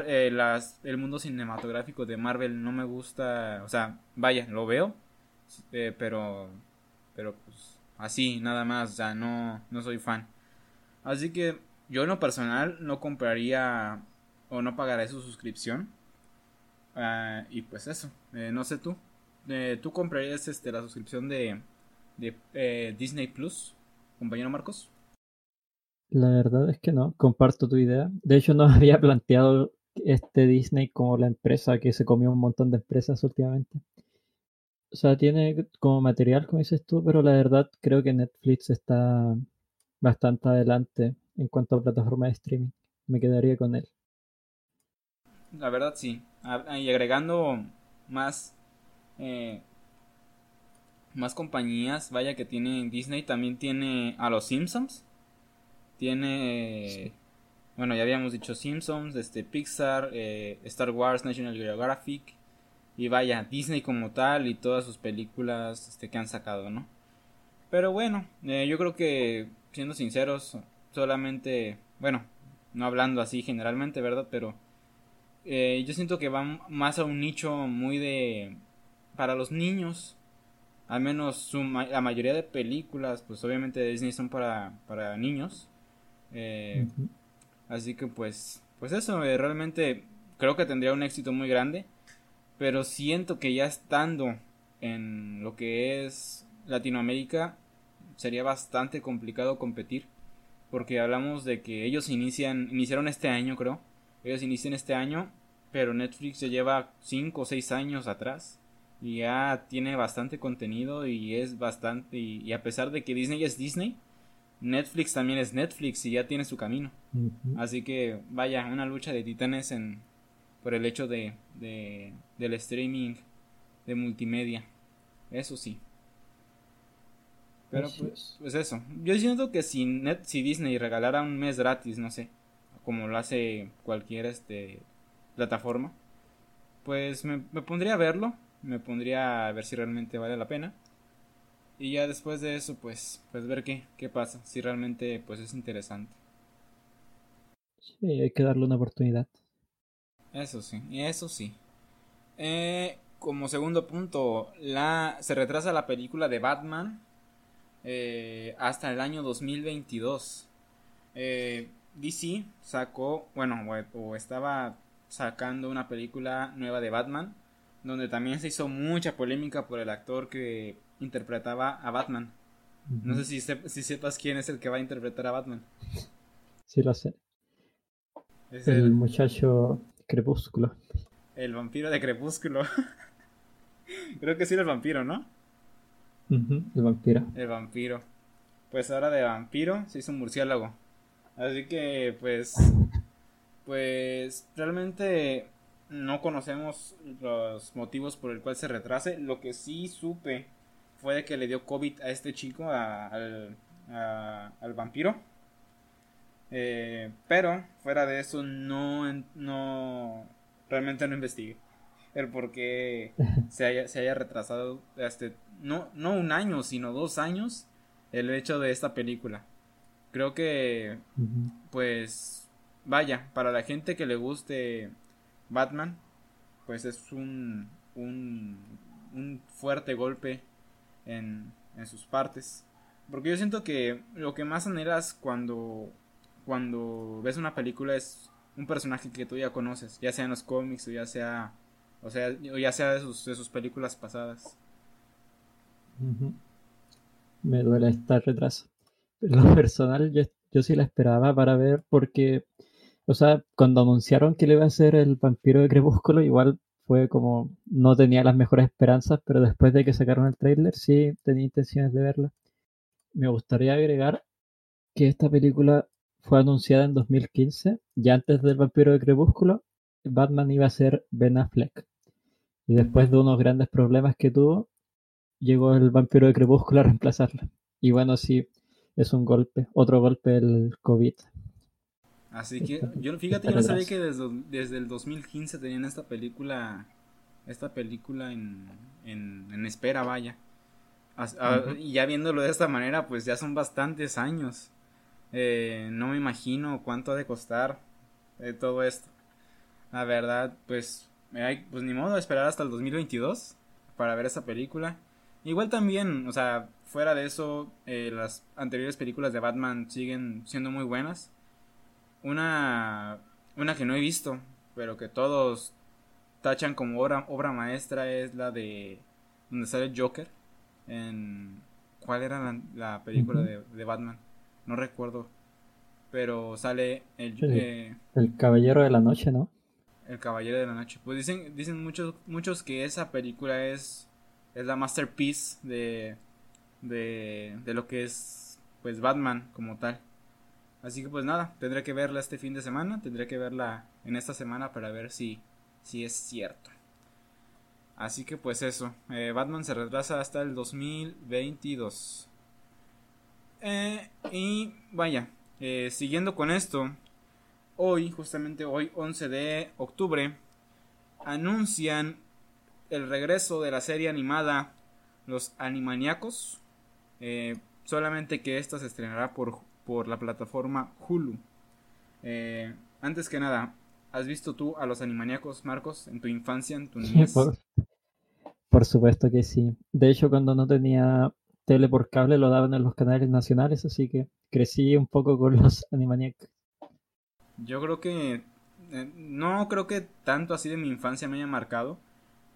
Eh, las, el mundo cinematográfico de Marvel no me gusta. O sea, vaya, lo veo. pero, pero pues así, nada más. O sea, no, no soy fan. Así que yo en lo personal no compraría o no pagaría su suscripción. Ah, y pues eso, eh, no sé tú. Eh, ¿Tú comprarías este, la suscripción de, de eh, Disney Plus, compañero Marcos? La verdad es que no, comparto tu idea. De hecho, no había planteado este Disney como la empresa que se comió un montón de empresas últimamente. O sea, tiene como material, como dices tú, pero la verdad creo que Netflix está bastante adelante en cuanto a plataforma de streaming. Me quedaría con él. La verdad sí. Y agregando más eh, más compañías, vaya que tiene Disney, también tiene a los Simpsons. Tiene bueno, ya habíamos dicho Simpsons, este Pixar, eh, Star Wars, National Geographic y vaya, Disney como tal y todas sus películas este, que han sacado, ¿no? Pero bueno, eh, yo creo que siendo sinceros, solamente, bueno, no hablando así generalmente, ¿verdad? Pero eh, yo siento que va más a un nicho muy de... para los niños. Al menos la mayoría de películas, pues obviamente de Disney son para, para niños. Eh, así que pues, pues eso, eh, realmente creo que tendría un éxito muy grande. Pero siento que ya estando en lo que es Latinoamérica, sería bastante complicado competir. Porque hablamos de que ellos inician, iniciaron este año, creo ellos inician este año, pero Netflix ya lleva 5 o 6 años atrás y ya tiene bastante contenido y es bastante y, a pesar de que Disney es Disney, Netflix también es Netflix y ya tiene su camino. Así que vaya, una lucha de titanes en por el hecho de, de del streaming de multimedia. Eso sí. Pero pues, pues, eso. Yo siento que si, Net, si Disney regalara un mes gratis, no sé, como lo hace cualquier este, plataforma, pues me, pondría a verlo, me pondría a ver si realmente vale la pena. Y ya después de eso, pues, pues ver qué, qué pasa, si realmente pues es interesante. Sí, hay que darle una oportunidad. Eso sí, eso sí. Eh, como segundo punto, la, se retrasa la película de Batman eh, hasta el año 2022. Eh, DC sacó, bueno, o estaba sacando una película nueva de Batman, donde también se hizo mucha polémica por el actor que interpretaba a Batman. No sé si, si sepas quién es el que va a interpretar a Batman. Sí, lo sé. Es el, muchacho Crepúsculo. El vampiro de Crepúsculo. Creo que sí era el vampiro, ¿no? el vampiro. El vampiro. Pues ahora de vampiro se hizo un murciélago. Así que pues pues realmente no conocemos los motivos por el cual se retrase. Lo que sí supe fue de que le dio COVID a este chico, al, al vampiro. Eh, pero fuera de eso no, no realmente no investigué el por qué se haya, se haya retrasado este, no, no un año, sino dos años el hecho de esta película creo que pues vaya, para la gente que le guste Batman, pues es un, un, un fuerte golpe en, en sus partes. Porque yo siento que lo que más anhelas cuando, cuando ves una película es un personaje que tú ya conoces, ya sea en los cómics o ya sea, o sea, o ya sea de sus, de sus películas pasadas. Me duele estar retraso lo personal, yo, sí la esperaba para ver porque, o sea, cuando anunciaron que le iba a ser el vampiro de Crepúsculo, igual fue como, no tenía las mejores esperanzas, pero después de que sacaron el tráiler, sí tenía intenciones de verla. Me gustaría agregar que esta película fue anunciada en 2015, ya antes del vampiro de Crepúsculo, Batman iba a ser Ben Affleck. Y después de unos grandes problemas que tuvo, llegó el vampiro de Crepúsculo a reemplazarla. Y bueno, sí, es un golpe, otro golpe el COVID. Así que, yo fíjate, yo no sabía que desde, desde el 2015 tenían esta película esta película en, en, espera, vaya. Y ya viéndolo de esta manera, pues ya son bastantes años. Eh, no me imagino cuánto ha de costar eh, todo esto. La verdad, pues, hay, pues ni modo, esperar hasta el 2022 para ver esa película. Igual también, o sea, fuera de eso, eh, las anteriores películas de Batman siguen siendo muy buenas. Una, una que no he visto, pero que todos tachan como obra, obra maestra es la de donde sale Joker. En, ¿Cuál era la, película de, Batman? No recuerdo. Pero sale el, eh, el Caballero de la Noche, ¿no? El Caballero de la Noche. Pues dicen, dicen muchos, muchos que esa película es es la masterpiece de, de, de lo que es pues Batman como tal. Así que pues nada, tendré que verla este fin de semana, tendré que verla en esta semana para ver si, si es cierto. Así que pues eso, eh, Batman se retrasa hasta el 2022. Eh, y vaya, eh, siguiendo con esto, hoy, justamente hoy, 11 de octubre, anuncian el regreso de la serie animada Los Animaniacos. Solamente que esta se estrenará por, por la plataforma Hulu. Eh, antes que nada, ¿has visto tú a los Animaniacos, Marcos, en tu infancia, en tu niñez? por, supuesto que sí. De hecho, cuando no tenía tele por cable lo daban en los canales nacionales, así que crecí un poco con los Animaniacos. Yo creo que... Eh, no creo que tanto así de mi infancia me haya marcado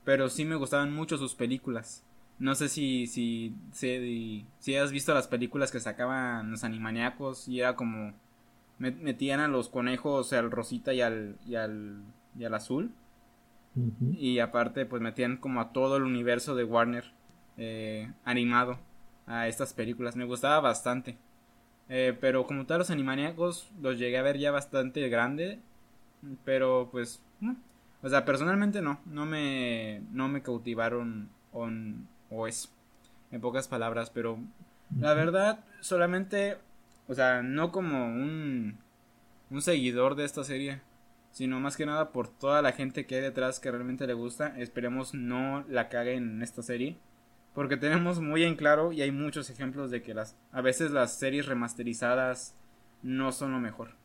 pero sí me gustaban mucho sus películas. No sé si, si, si, si has visto las películas que sacaban los animaniacos y era como metían a los conejos al rosita y al, y al, y al azul. Y aparte pues metían como a todo el universo de Warner eh, animado a estas películas. Me gustaba bastante. Eh, pero como tal los animaniacos los llegué a ver ya bastante grande. Pero pues o sea, personalmente no, no me, no me cautivaron on, o eso, en pocas palabras, pero la verdad, solamente, o sea, no como un, un seguidor de esta serie, sino más que nada por toda la gente que hay detrás que realmente le gusta, esperemos no la caguen en esta serie, porque tenemos muy en claro y hay muchos ejemplos de que las, a veces las series remasterizadas no son lo mejor.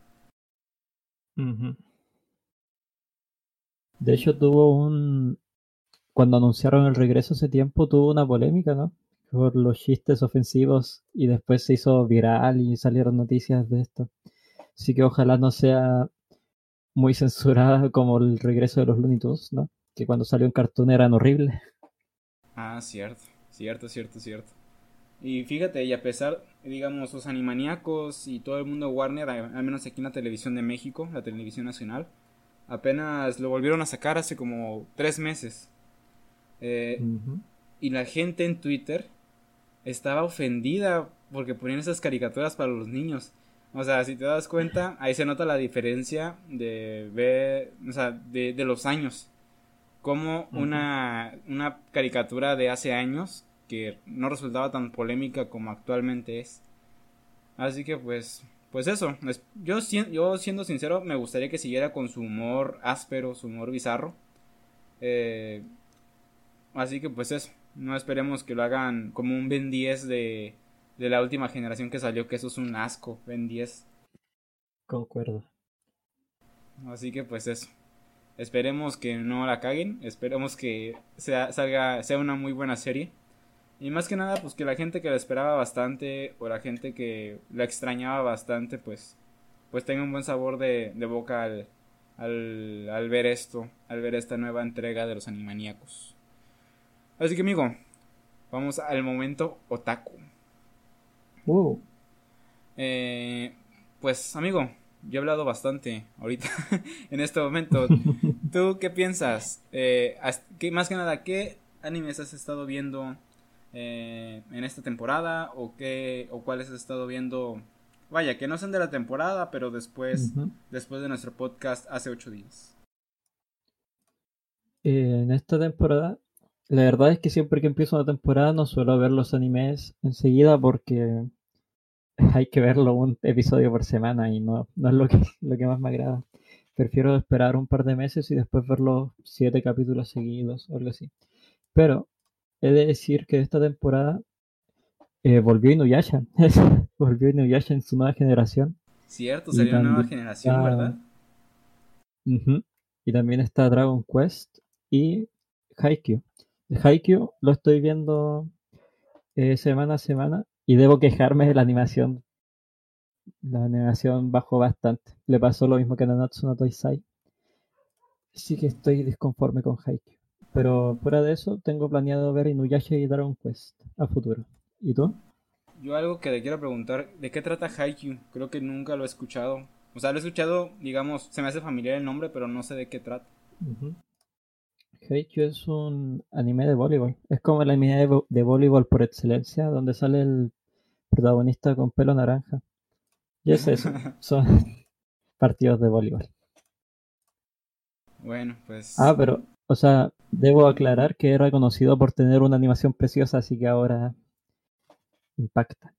De hecho, tuvo un. Cuando anunciaron el regreso hace tiempo, tuvo una polémica, ¿no? Por los chistes ofensivos y después se hizo viral y salieron noticias de esto. Así que ojalá no sea muy censurada como el regreso de los Looney Tunes, ¿no? Que cuando salió en Cartoon eran horribles. Ah, cierto, cierto, cierto, cierto. Y fíjate, y a pesar, digamos, los animaníacos y todo el mundo Warner, al menos aquí en la televisión de México, la televisión nacional, Apenas lo volvieron a sacar hace como tres meses. Eh, y la gente en Twitter estaba ofendida porque ponían esas caricaturas para los niños. O sea, si te das cuenta, ahí se nota la diferencia de ver, o sea, de, los años. Como una, una caricatura de hace años que no resultaba tan polémica como actualmente es. Así que pues pues eso, yo, yo siendo sincero me gustaría que siguiera con su humor áspero, su humor bizarro. Eh, así que pues eso, no esperemos que lo hagan como un Ben 10 de, de la última generación que salió, que eso es un asco, Ben 10. Concuerdo. Así que pues eso. Esperemos que no la caguen, esperemos que sea, salga, sea una muy buena serie. Y más que nada, pues que la gente que la esperaba bastante o la gente que la extrañaba bastante, pues, pues tenga un buen sabor de, de boca al, al, al, ver esto, al ver esta nueva entrega de los animaníacos. Así que amigo, vamos al momento otaku. Wow. Eh, pues amigo, yo he hablado bastante ahorita en este momento. ¿Tú qué piensas? Eh, más que nada, ¿qué animes has estado viendo eh, en esta temporada o qué o cuáles has estado viendo vaya que no son de la temporada pero después después de nuestro podcast hace ocho días en esta temporada la verdad es que siempre que empiezo una temporada no suelo ver los animes enseguida porque hay que verlo un episodio por semana y no, no es lo que, lo que más me agrada prefiero esperar un par de meses y después ver los siete capítulos seguidos o algo así. Pero he de decir que esta temporada eh, volvió Inuyasha. volvió Inuyasha en su nueva generación. Cierto, salió una nueva generación, ¿verdad? Y también está Dragon Quest y Haikyuu. Haikyuu lo estoy viendo eh, semana a semana y debo quejarme de la animación. La animación bajó bastante. Le pasó lo mismo que a Nanatsu no Toisai. Sí que estoy disconforme con Haikyuu. Pero fuera de eso, tengo planeado ver Inuyasha y Dragon Quest a futuro. ¿Y tú? Yo algo que le quiero preguntar, ¿de qué trata Haikyuu? Creo que nunca lo he escuchado. O sea, lo he escuchado, digamos, se me hace familiar el nombre, pero no sé de qué trata. Haikyuu es un anime de voleibol. Es como el anime de, voleibol por excelencia, donde sale el protagonista con pelo naranja. Y es eso, son partidos de voleibol. Bueno, pues... Ah, pero, o sea, debo aclarar que era conocido por tener una animación preciosa, así que ahora impacta.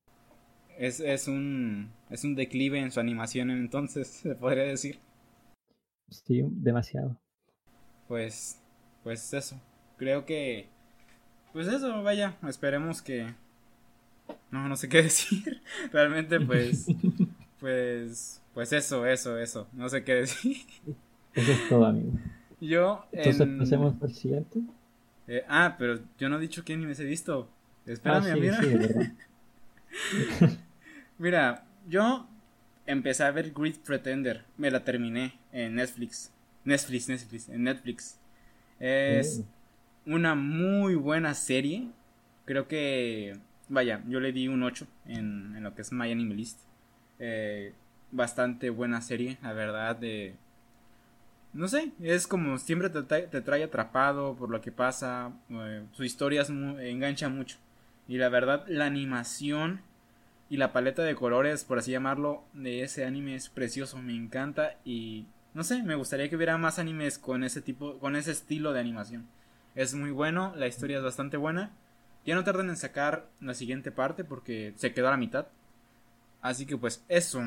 Es, es, un, es un declive en su animación entonces, se podría decir. Sí, demasiado. Pues pues eso, creo que, pues eso, vaya, esperemos que, no, no sé qué decir, realmente pues, pues, pues eso, eso, eso, no sé qué decir. Eso es todo, amigo. Yo, Entonces pasemos al siguiente. Eh, ah, pero yo no he dicho quién me he visto. Espérame, ah, mira. mira, yo empecé a ver Great Pretender, me la terminé en Netflix. Netflix, Netflix, en Netflix. Es mm. una muy buena serie. Creo que, vaya, yo le di un 8 en, lo que es My Anime List. Eh, bastante buena serie, la verdad. De, no sé, es como siempre te, trae atrapado por lo que pasa. Eh, su historia engancha mucho. Y la verdad, la animación y la paleta de colores, por así llamarlo, de ese anime es precioso. Me encanta y no sé, me gustaría que hubiera más animes con ese tipo, con ese estilo de animación. Es muy bueno, la historia es bastante buena. Ya no tardan en sacar la siguiente parte porque se quedó a la mitad. Así que pues eso.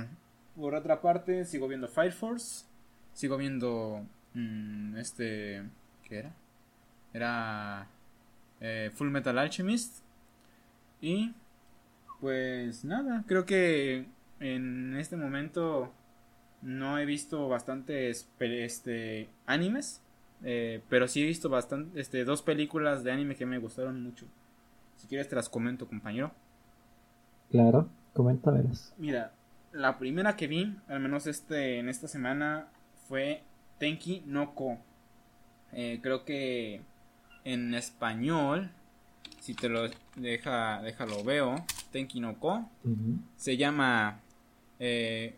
Por otra parte, sigo viendo Fire Force. Sigo viendo mm, este... ¿Qué era? Era eh, Full Metal Alchemist. Y pues nada, creo que en este momento no he visto bastantes este, animes, eh, pero sí he visto bastante, este, dos películas de anime que me gustaron mucho. Si quieres te las comento, compañero. Claro, coméntamelas. Mira, la primera que vi, al menos este, en esta semana, fue Tenki no Ko. Eh, creo que en español, si te lo deja, déjalo veo, Tenki no Ko, se llama eh,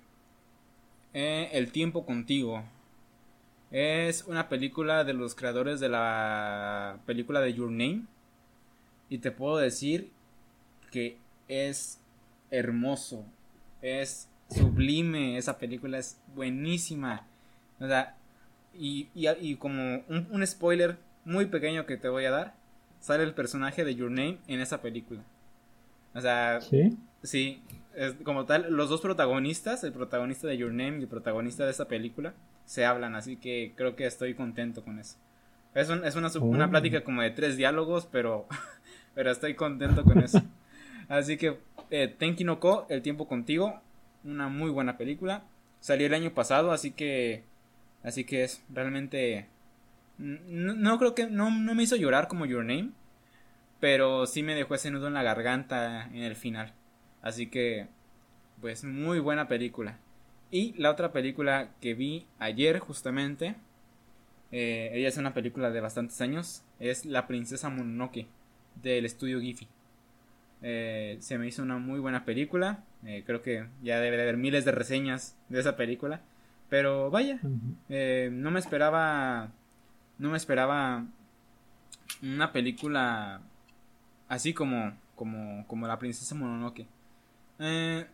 eh, El tiempo contigo. Es una película de los creadores de la película de Your Name. Y te puedo decir que es hermoso. Es sublime. Esa película es buenísima. O sea, y, y, como un, un, spoiler muy pequeño que te voy a dar, sale el personaje de Your Name en esa película. O sea, ¿Sí? Sí, es, como tal, los dos protagonistas, el protagonista de Your Name y el protagonista de esa película, se hablan, así que creo que estoy contento con eso. Es, es una, una oh. plática como de tres diálogos, pero, pero estoy contento con eso. Así que eh, Tenki no Ko, El tiempo contigo, una muy buena película. Salió el año pasado, así que así que es realmente no, creo que no, no me hizo llorar como Your Name, pero sí me dejó ese nudo en la garganta en el final. Así que, pues muy buena película. Y la otra película que vi ayer justamente, eh, ella es una película de bastantes años, es La Princesa Mononoke del estudio Giffy. Eh, se me hizo una muy buena película, eh, creo que ya debe de haber miles de reseñas de esa película, pero vaya, no me esperaba, no me esperaba una película así como, como, como La Princesa Mononoke. Eh,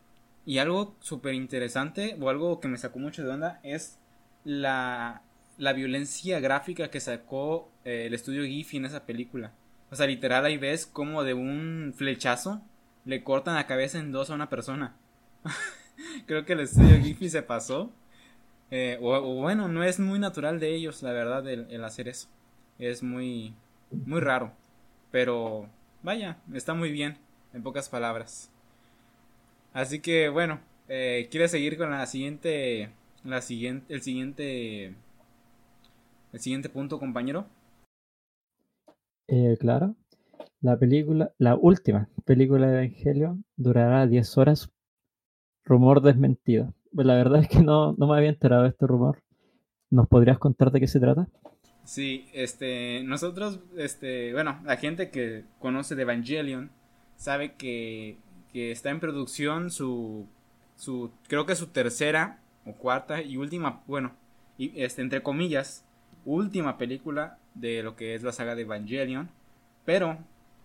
y algo súper interesante, o algo que me sacó mucho de onda, es la, la violencia gráfica que sacó eh, el estudio Giffy en esa película. O sea, literal ahí ves como de un flechazo le cortan la cabeza en dos a una persona. Creo que el estudio Giffy se pasó. Eh, o, bueno, no es muy natural de ellos, la verdad, el, hacer eso. Es muy, muy raro. Pero, vaya, está muy bien, en pocas palabras. Así que, bueno, eh, ¿quieres seguir con la siguiente, la siguiente, el siguiente, el siguiente punto, compañero? Eh, claro. La película, la última película de Evangelion durará 10 horas. Rumor desmentido. Pues la verdad es que no, no me había enterado de este rumor. ¿Nos podrías contar de qué se trata? Sí, este, nosotros, este, bueno, la gente que conoce de Evangelion sabe que, que está en producción su, su, creo que su tercera o cuarta y última, bueno, y, este, entre comillas, última película de lo que es la saga de Evangelion, pero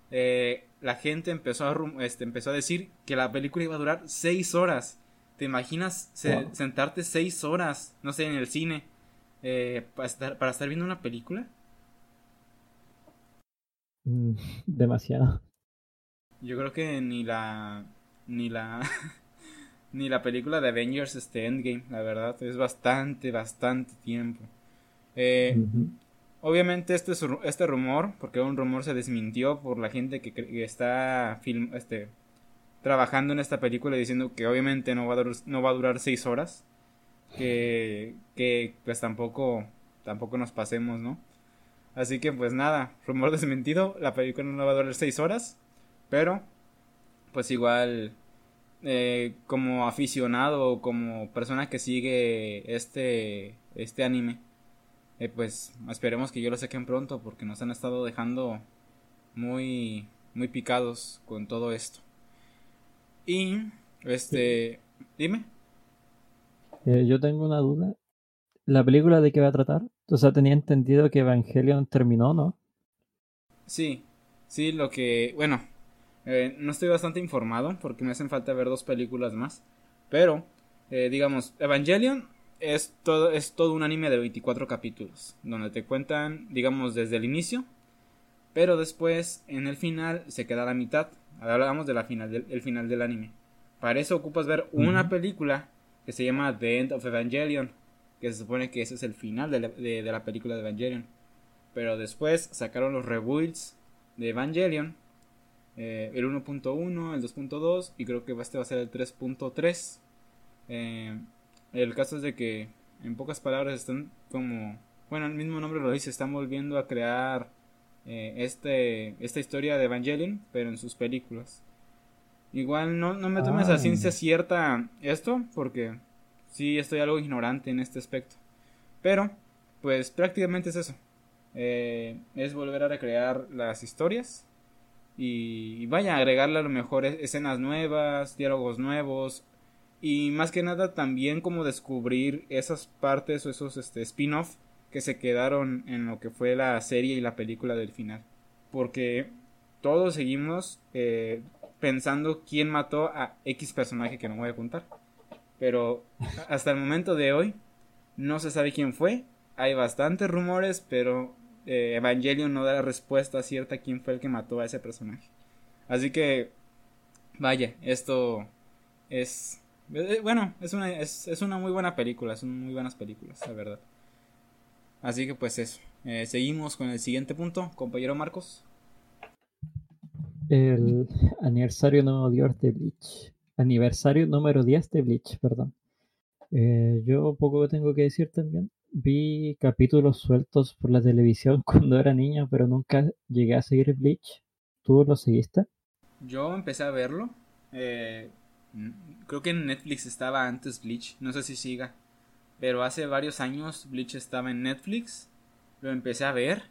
eh, la gente empezó a, este, empezó a decir que la película iba a durar seis horas. ¿Te imaginas sentarte seis horas, no sé, en el cine, eh, para, estar, para estar viendo una película? Mm, demasiado. Yo creo que ni la ni la ni la película de Avengers este Endgame, la verdad, es bastante bastante tiempo. Eh, Obviamente este, este rumor, porque un rumor se desmintió por la gente que, está film, este, trabajando en esta película diciendo que obviamente no va a, durar, no va a durar seis horas. Que, que pues tampoco, tampoco nos pasemos, ¿no? Así que pues nada, rumor desmentido, la película no va a durar seis horas, pero pues igual eh, como aficionado o como persona que sigue este, este anime eh, pues esperemos que yo lo saquen pronto porque nos han estado dejando muy, muy picados con todo esto. Y, este, dime. Eh, yo tengo una duda. ¿La película de qué va a tratar? O sea, tenía entendido que Evangelion terminó, ¿no? Sí, sí, lo que, bueno, eh, no estoy bastante informado porque me hacen falta ver dos películas más. Pero, digamos, Evangelion es todo, es todo un anime de 24 capítulos, donde te cuentan, digamos, desde el inicio, pero después, en el final, se queda a la mitad. Hablamos de la final del, final del anime. Para eso ocupas ver una película que se llama The End of Evangelion, que se supone que ese es el final de la, de, la película de Evangelion. Pero después sacaron los rebuilds de Evangelion, eh, el 1.1, el 2.2 y creo que este va a ser el 3.3. Eh, el caso es de que, en pocas palabras, están como, bueno, el mismo nombre lo dice, están volviendo a crear eh, este, esta historia de Evangelion, pero en sus películas. Igual no, no me tomes a ciencia cierta esto, porque sí estoy algo ignorante en este aspecto. Pero, pues prácticamente es eso. Eh, es volver a recrear las historias y, vaya, agregarle a lo mejor escenas nuevas, diálogos nuevos, y más que nada también como descubrir esas partes o esos este, spin-off que se quedaron en lo que fue la serie y la película del final. Porque todos seguimos eh, pensando quién mató a X personaje que no voy a contar. Pero hasta el momento de hoy no se sabe quién fue. Hay bastantes rumores, pero eh, Evangelion no da la respuesta cierta a quién fue el que mató a ese personaje. Así que, vaya, esto es eh, bueno, es una, es, es, una muy buena película, son muy buenas películas, la verdad. Así que pues eso. Eh, seguimos con el siguiente punto, compañero Marcos. El aniversario número 10 de Bleach. Aniversario número 10 de Bleach, perdón. Eh, yo poco tengo que decir también. Vi capítulos sueltos por la televisión cuando era niño, pero nunca llegué a seguir Bleach. ¿Tú lo seguiste? Yo empecé a verlo. Eh, Creo que en Netflix estaba antes Bleach, no sé si siga. Pero hace varios años Bleach estaba en Netflix. Lo empecé a ver.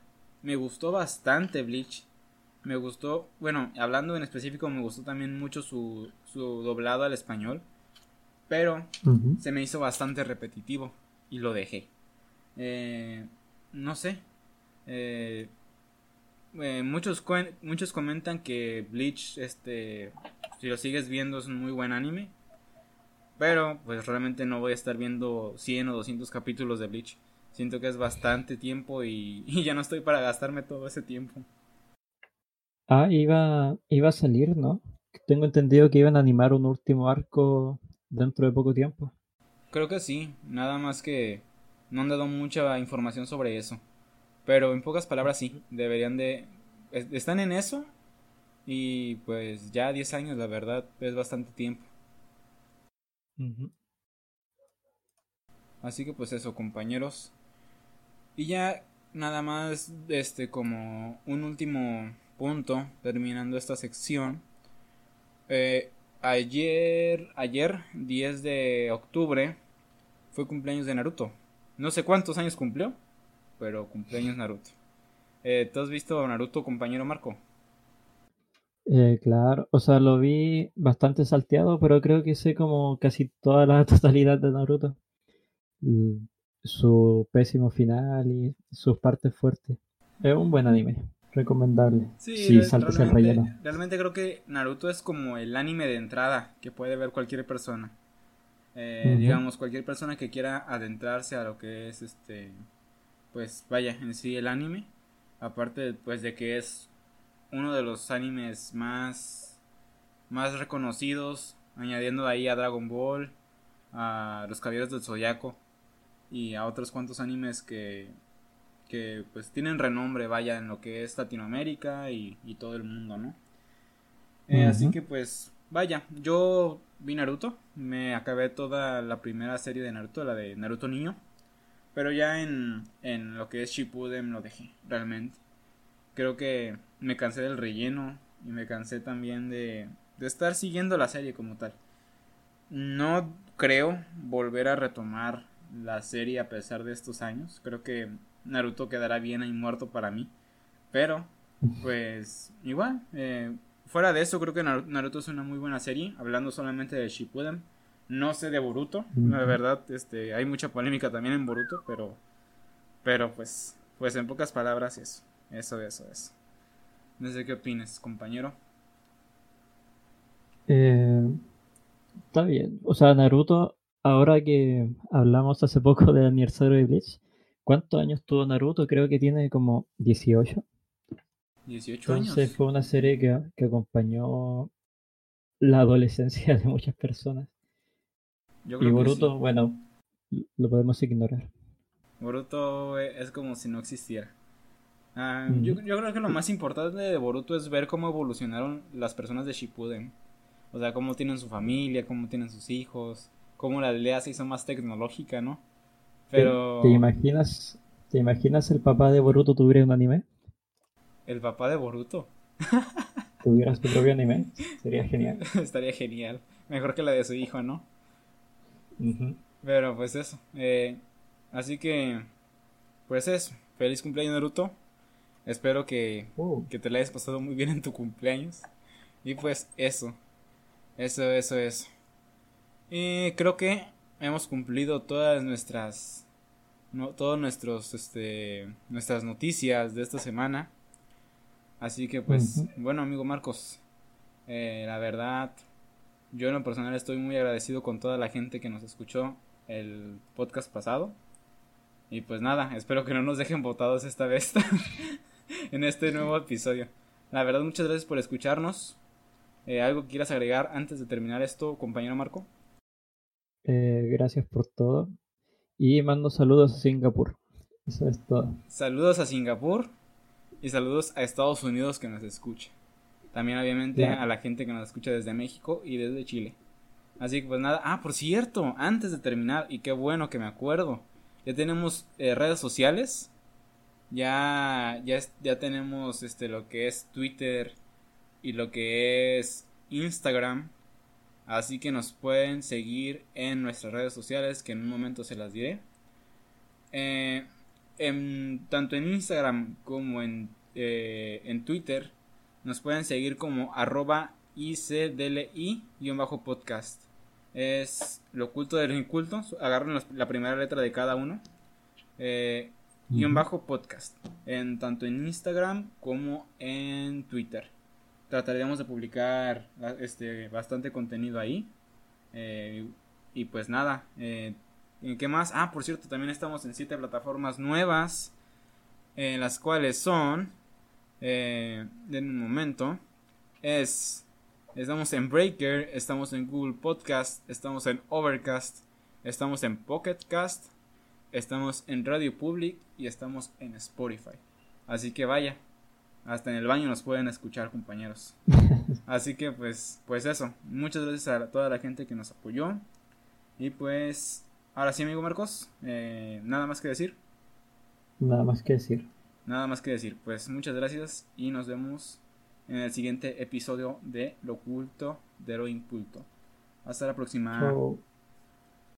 Me gustó bastante Bleach. Me gustó, bueno, hablando en específico, me gustó también mucho su, su doblado al español. Pero se me hizo bastante repetitivo y lo dejé. Eh, no sé. Eh, eh, muchos, muchos comentan que Bleach este, si lo sigues viendo es un muy buen anime. Pero pues realmente no voy a estar viendo 100 o 200 capítulos de Bleach. Siento que es bastante tiempo y, ya no estoy para gastarme todo ese tiempo. Ah, iba, iba a salir, ¿no? Tengo entendido que iban a animar un último arco dentro de poco tiempo. Creo que sí, nada más que no han dado mucha información sobre eso. Pero en pocas palabras sí, deberían de... Están en eso y pues ya 10 años, la verdad, es bastante tiempo. Así que pues eso, compañeros. Y ya nada más, este, como un último punto, terminando esta sección. Eh, ayer, ayer, 10 de octubre, fue cumpleaños de Naruto. No sé cuántos años cumplió, pero cumpleaños Naruto. Eh, ¿Tú has visto Naruto, compañero Marco? Eh, claro, o sea, lo vi bastante salteado, pero creo que sé como casi toda la totalidad de Naruto. Su pésimo final y sus partes fuertes. Es un buen anime, recomendable. Sí, sí realmente, realmente creo que Naruto es como el anime de entrada que puede ver cualquier persona. Eh, digamos, cualquier persona que quiera adentrarse a lo que es este, pues vaya, en sí el anime. Aparte, pues de que es uno de los animes más, más reconocidos, añadiendo ahí a Dragon Ball, a los Caballeros del Zodiaco y a otros cuantos animes que, que pues tienen renombre, vaya, en lo que es Latinoamérica y, todo el mundo, ¿no? Eh, así que pues, vaya, yo vi Naruto, me acabé toda la primera serie de Naruto, la de Naruto Niño, pero ya en, en lo que es Shippuden lo dejé, realmente. Creo que me cansé del relleno y me cansé también de, de estar siguiendo la serie como tal. No creo volver a retomar la serie a pesar de estos años. Creo que Naruto quedará bien ahí muerto para mí. Pero, pues, igual, eh, fuera de eso, creo que Naruto es una muy buena serie. Hablando solamente de Shippuden. No sé de Boruto. La verdad, este, hay mucha polémica también en Boruto, pero, pero pues, pues en pocas palabras eso. Eso, eso, eso. No sé qué opinas, compañero. Eh, está bien. O sea, Naruto, ahora que hablamos hace poco del aniversario de Bleach, ¿cuántos años tuvo Naruto? Creo que tiene como 18. 18 años. Entonces fue una serie que, que acompañó la adolescencia de muchas personas. y Boruto, bueno, lo podemos ignorar. Boruto es como si no existiera. Ah, yo, creo que lo más importante de Boruto es ver cómo evolucionaron las personas de Shippuden. O sea, cómo tienen su familia, cómo tienen sus hijos, cómo la aldea se hizo más tecnológica, ¿no? Pero... ¿Te, imaginas, ¿Te imaginas el papá de Boruto tuviera un anime? ¿El papá de Boruto? ¿Tuvieras tu propio anime? Sería genial. Estaría genial. Mejor que la de su hijo, ¿no? Pero pues eso. Eh, así que... Pues eso. Feliz cumpleaños Naruto. Espero que, uh. que te la hayas pasado muy bien en tu cumpleaños. Y pues eso. Eso, eso, eso. Y creo que hemos cumplido todas nuestras no, todos nuestros este nuestras noticias de esta semana así que pues bueno amigo Marcos eh, la verdad yo en lo personal estoy muy agradecido con toda la gente que nos escuchó el podcast pasado y pues nada espero que no nos dejen votados esta vez en este nuevo episodio. La verdad, muchas gracias por escucharnos. Eh, ¿Algo que quieras agregar antes de terminar esto, compañero Marco? Eh, gracias por todo. Y mando saludos a Singapur. Eso es todo. Saludos a Singapur y saludos a Estados Unidos que nos escucha. También obviamente a la gente que nos escucha desde México y desde Chile. Así que pues nada. Ah, por cierto, antes de terminar, y qué bueno que me acuerdo. Ya tenemos eh, redes sociales ya, ya, ya tenemos este, lo que es Twitter y lo que es Instagram. Así que nos pueden seguir en nuestras redes sociales, que en un momento se las diré. Eh, en, tanto en Instagram como en, eh, en Twitter nos pueden seguir como arroba ICDLI-podcast. Es lo oculto de los incultos. Agarren la primera letra de cada uno. Eh, un bajo podcast, en tanto en Instagram como en Twitter. Trataremos de publicar este bastante contenido ahí. Eh, y pues nada, eh, ¿qué más? Ah, por cierto, también estamos en siete plataformas nuevas, en las cuales son, eh, en un momento, es, estamos en Breaker, estamos en Google Podcast, estamos en Overcast, Estamos en Pocket Cast, estamos en Radio Public y estamos en Spotify. Así que vaya, hasta en el baño nos pueden escuchar, compañeros. Así que pues, pues eso. Muchas gracias a toda la gente que nos apoyó. Y pues, ahora sí, amigo Marcos, eh, nada más que decir. Nada más que decir. Nada más que decir. Pues muchas gracias y nos vemos en el siguiente episodio de Lo oculto de lo inculto. Hasta la próxima. Chao.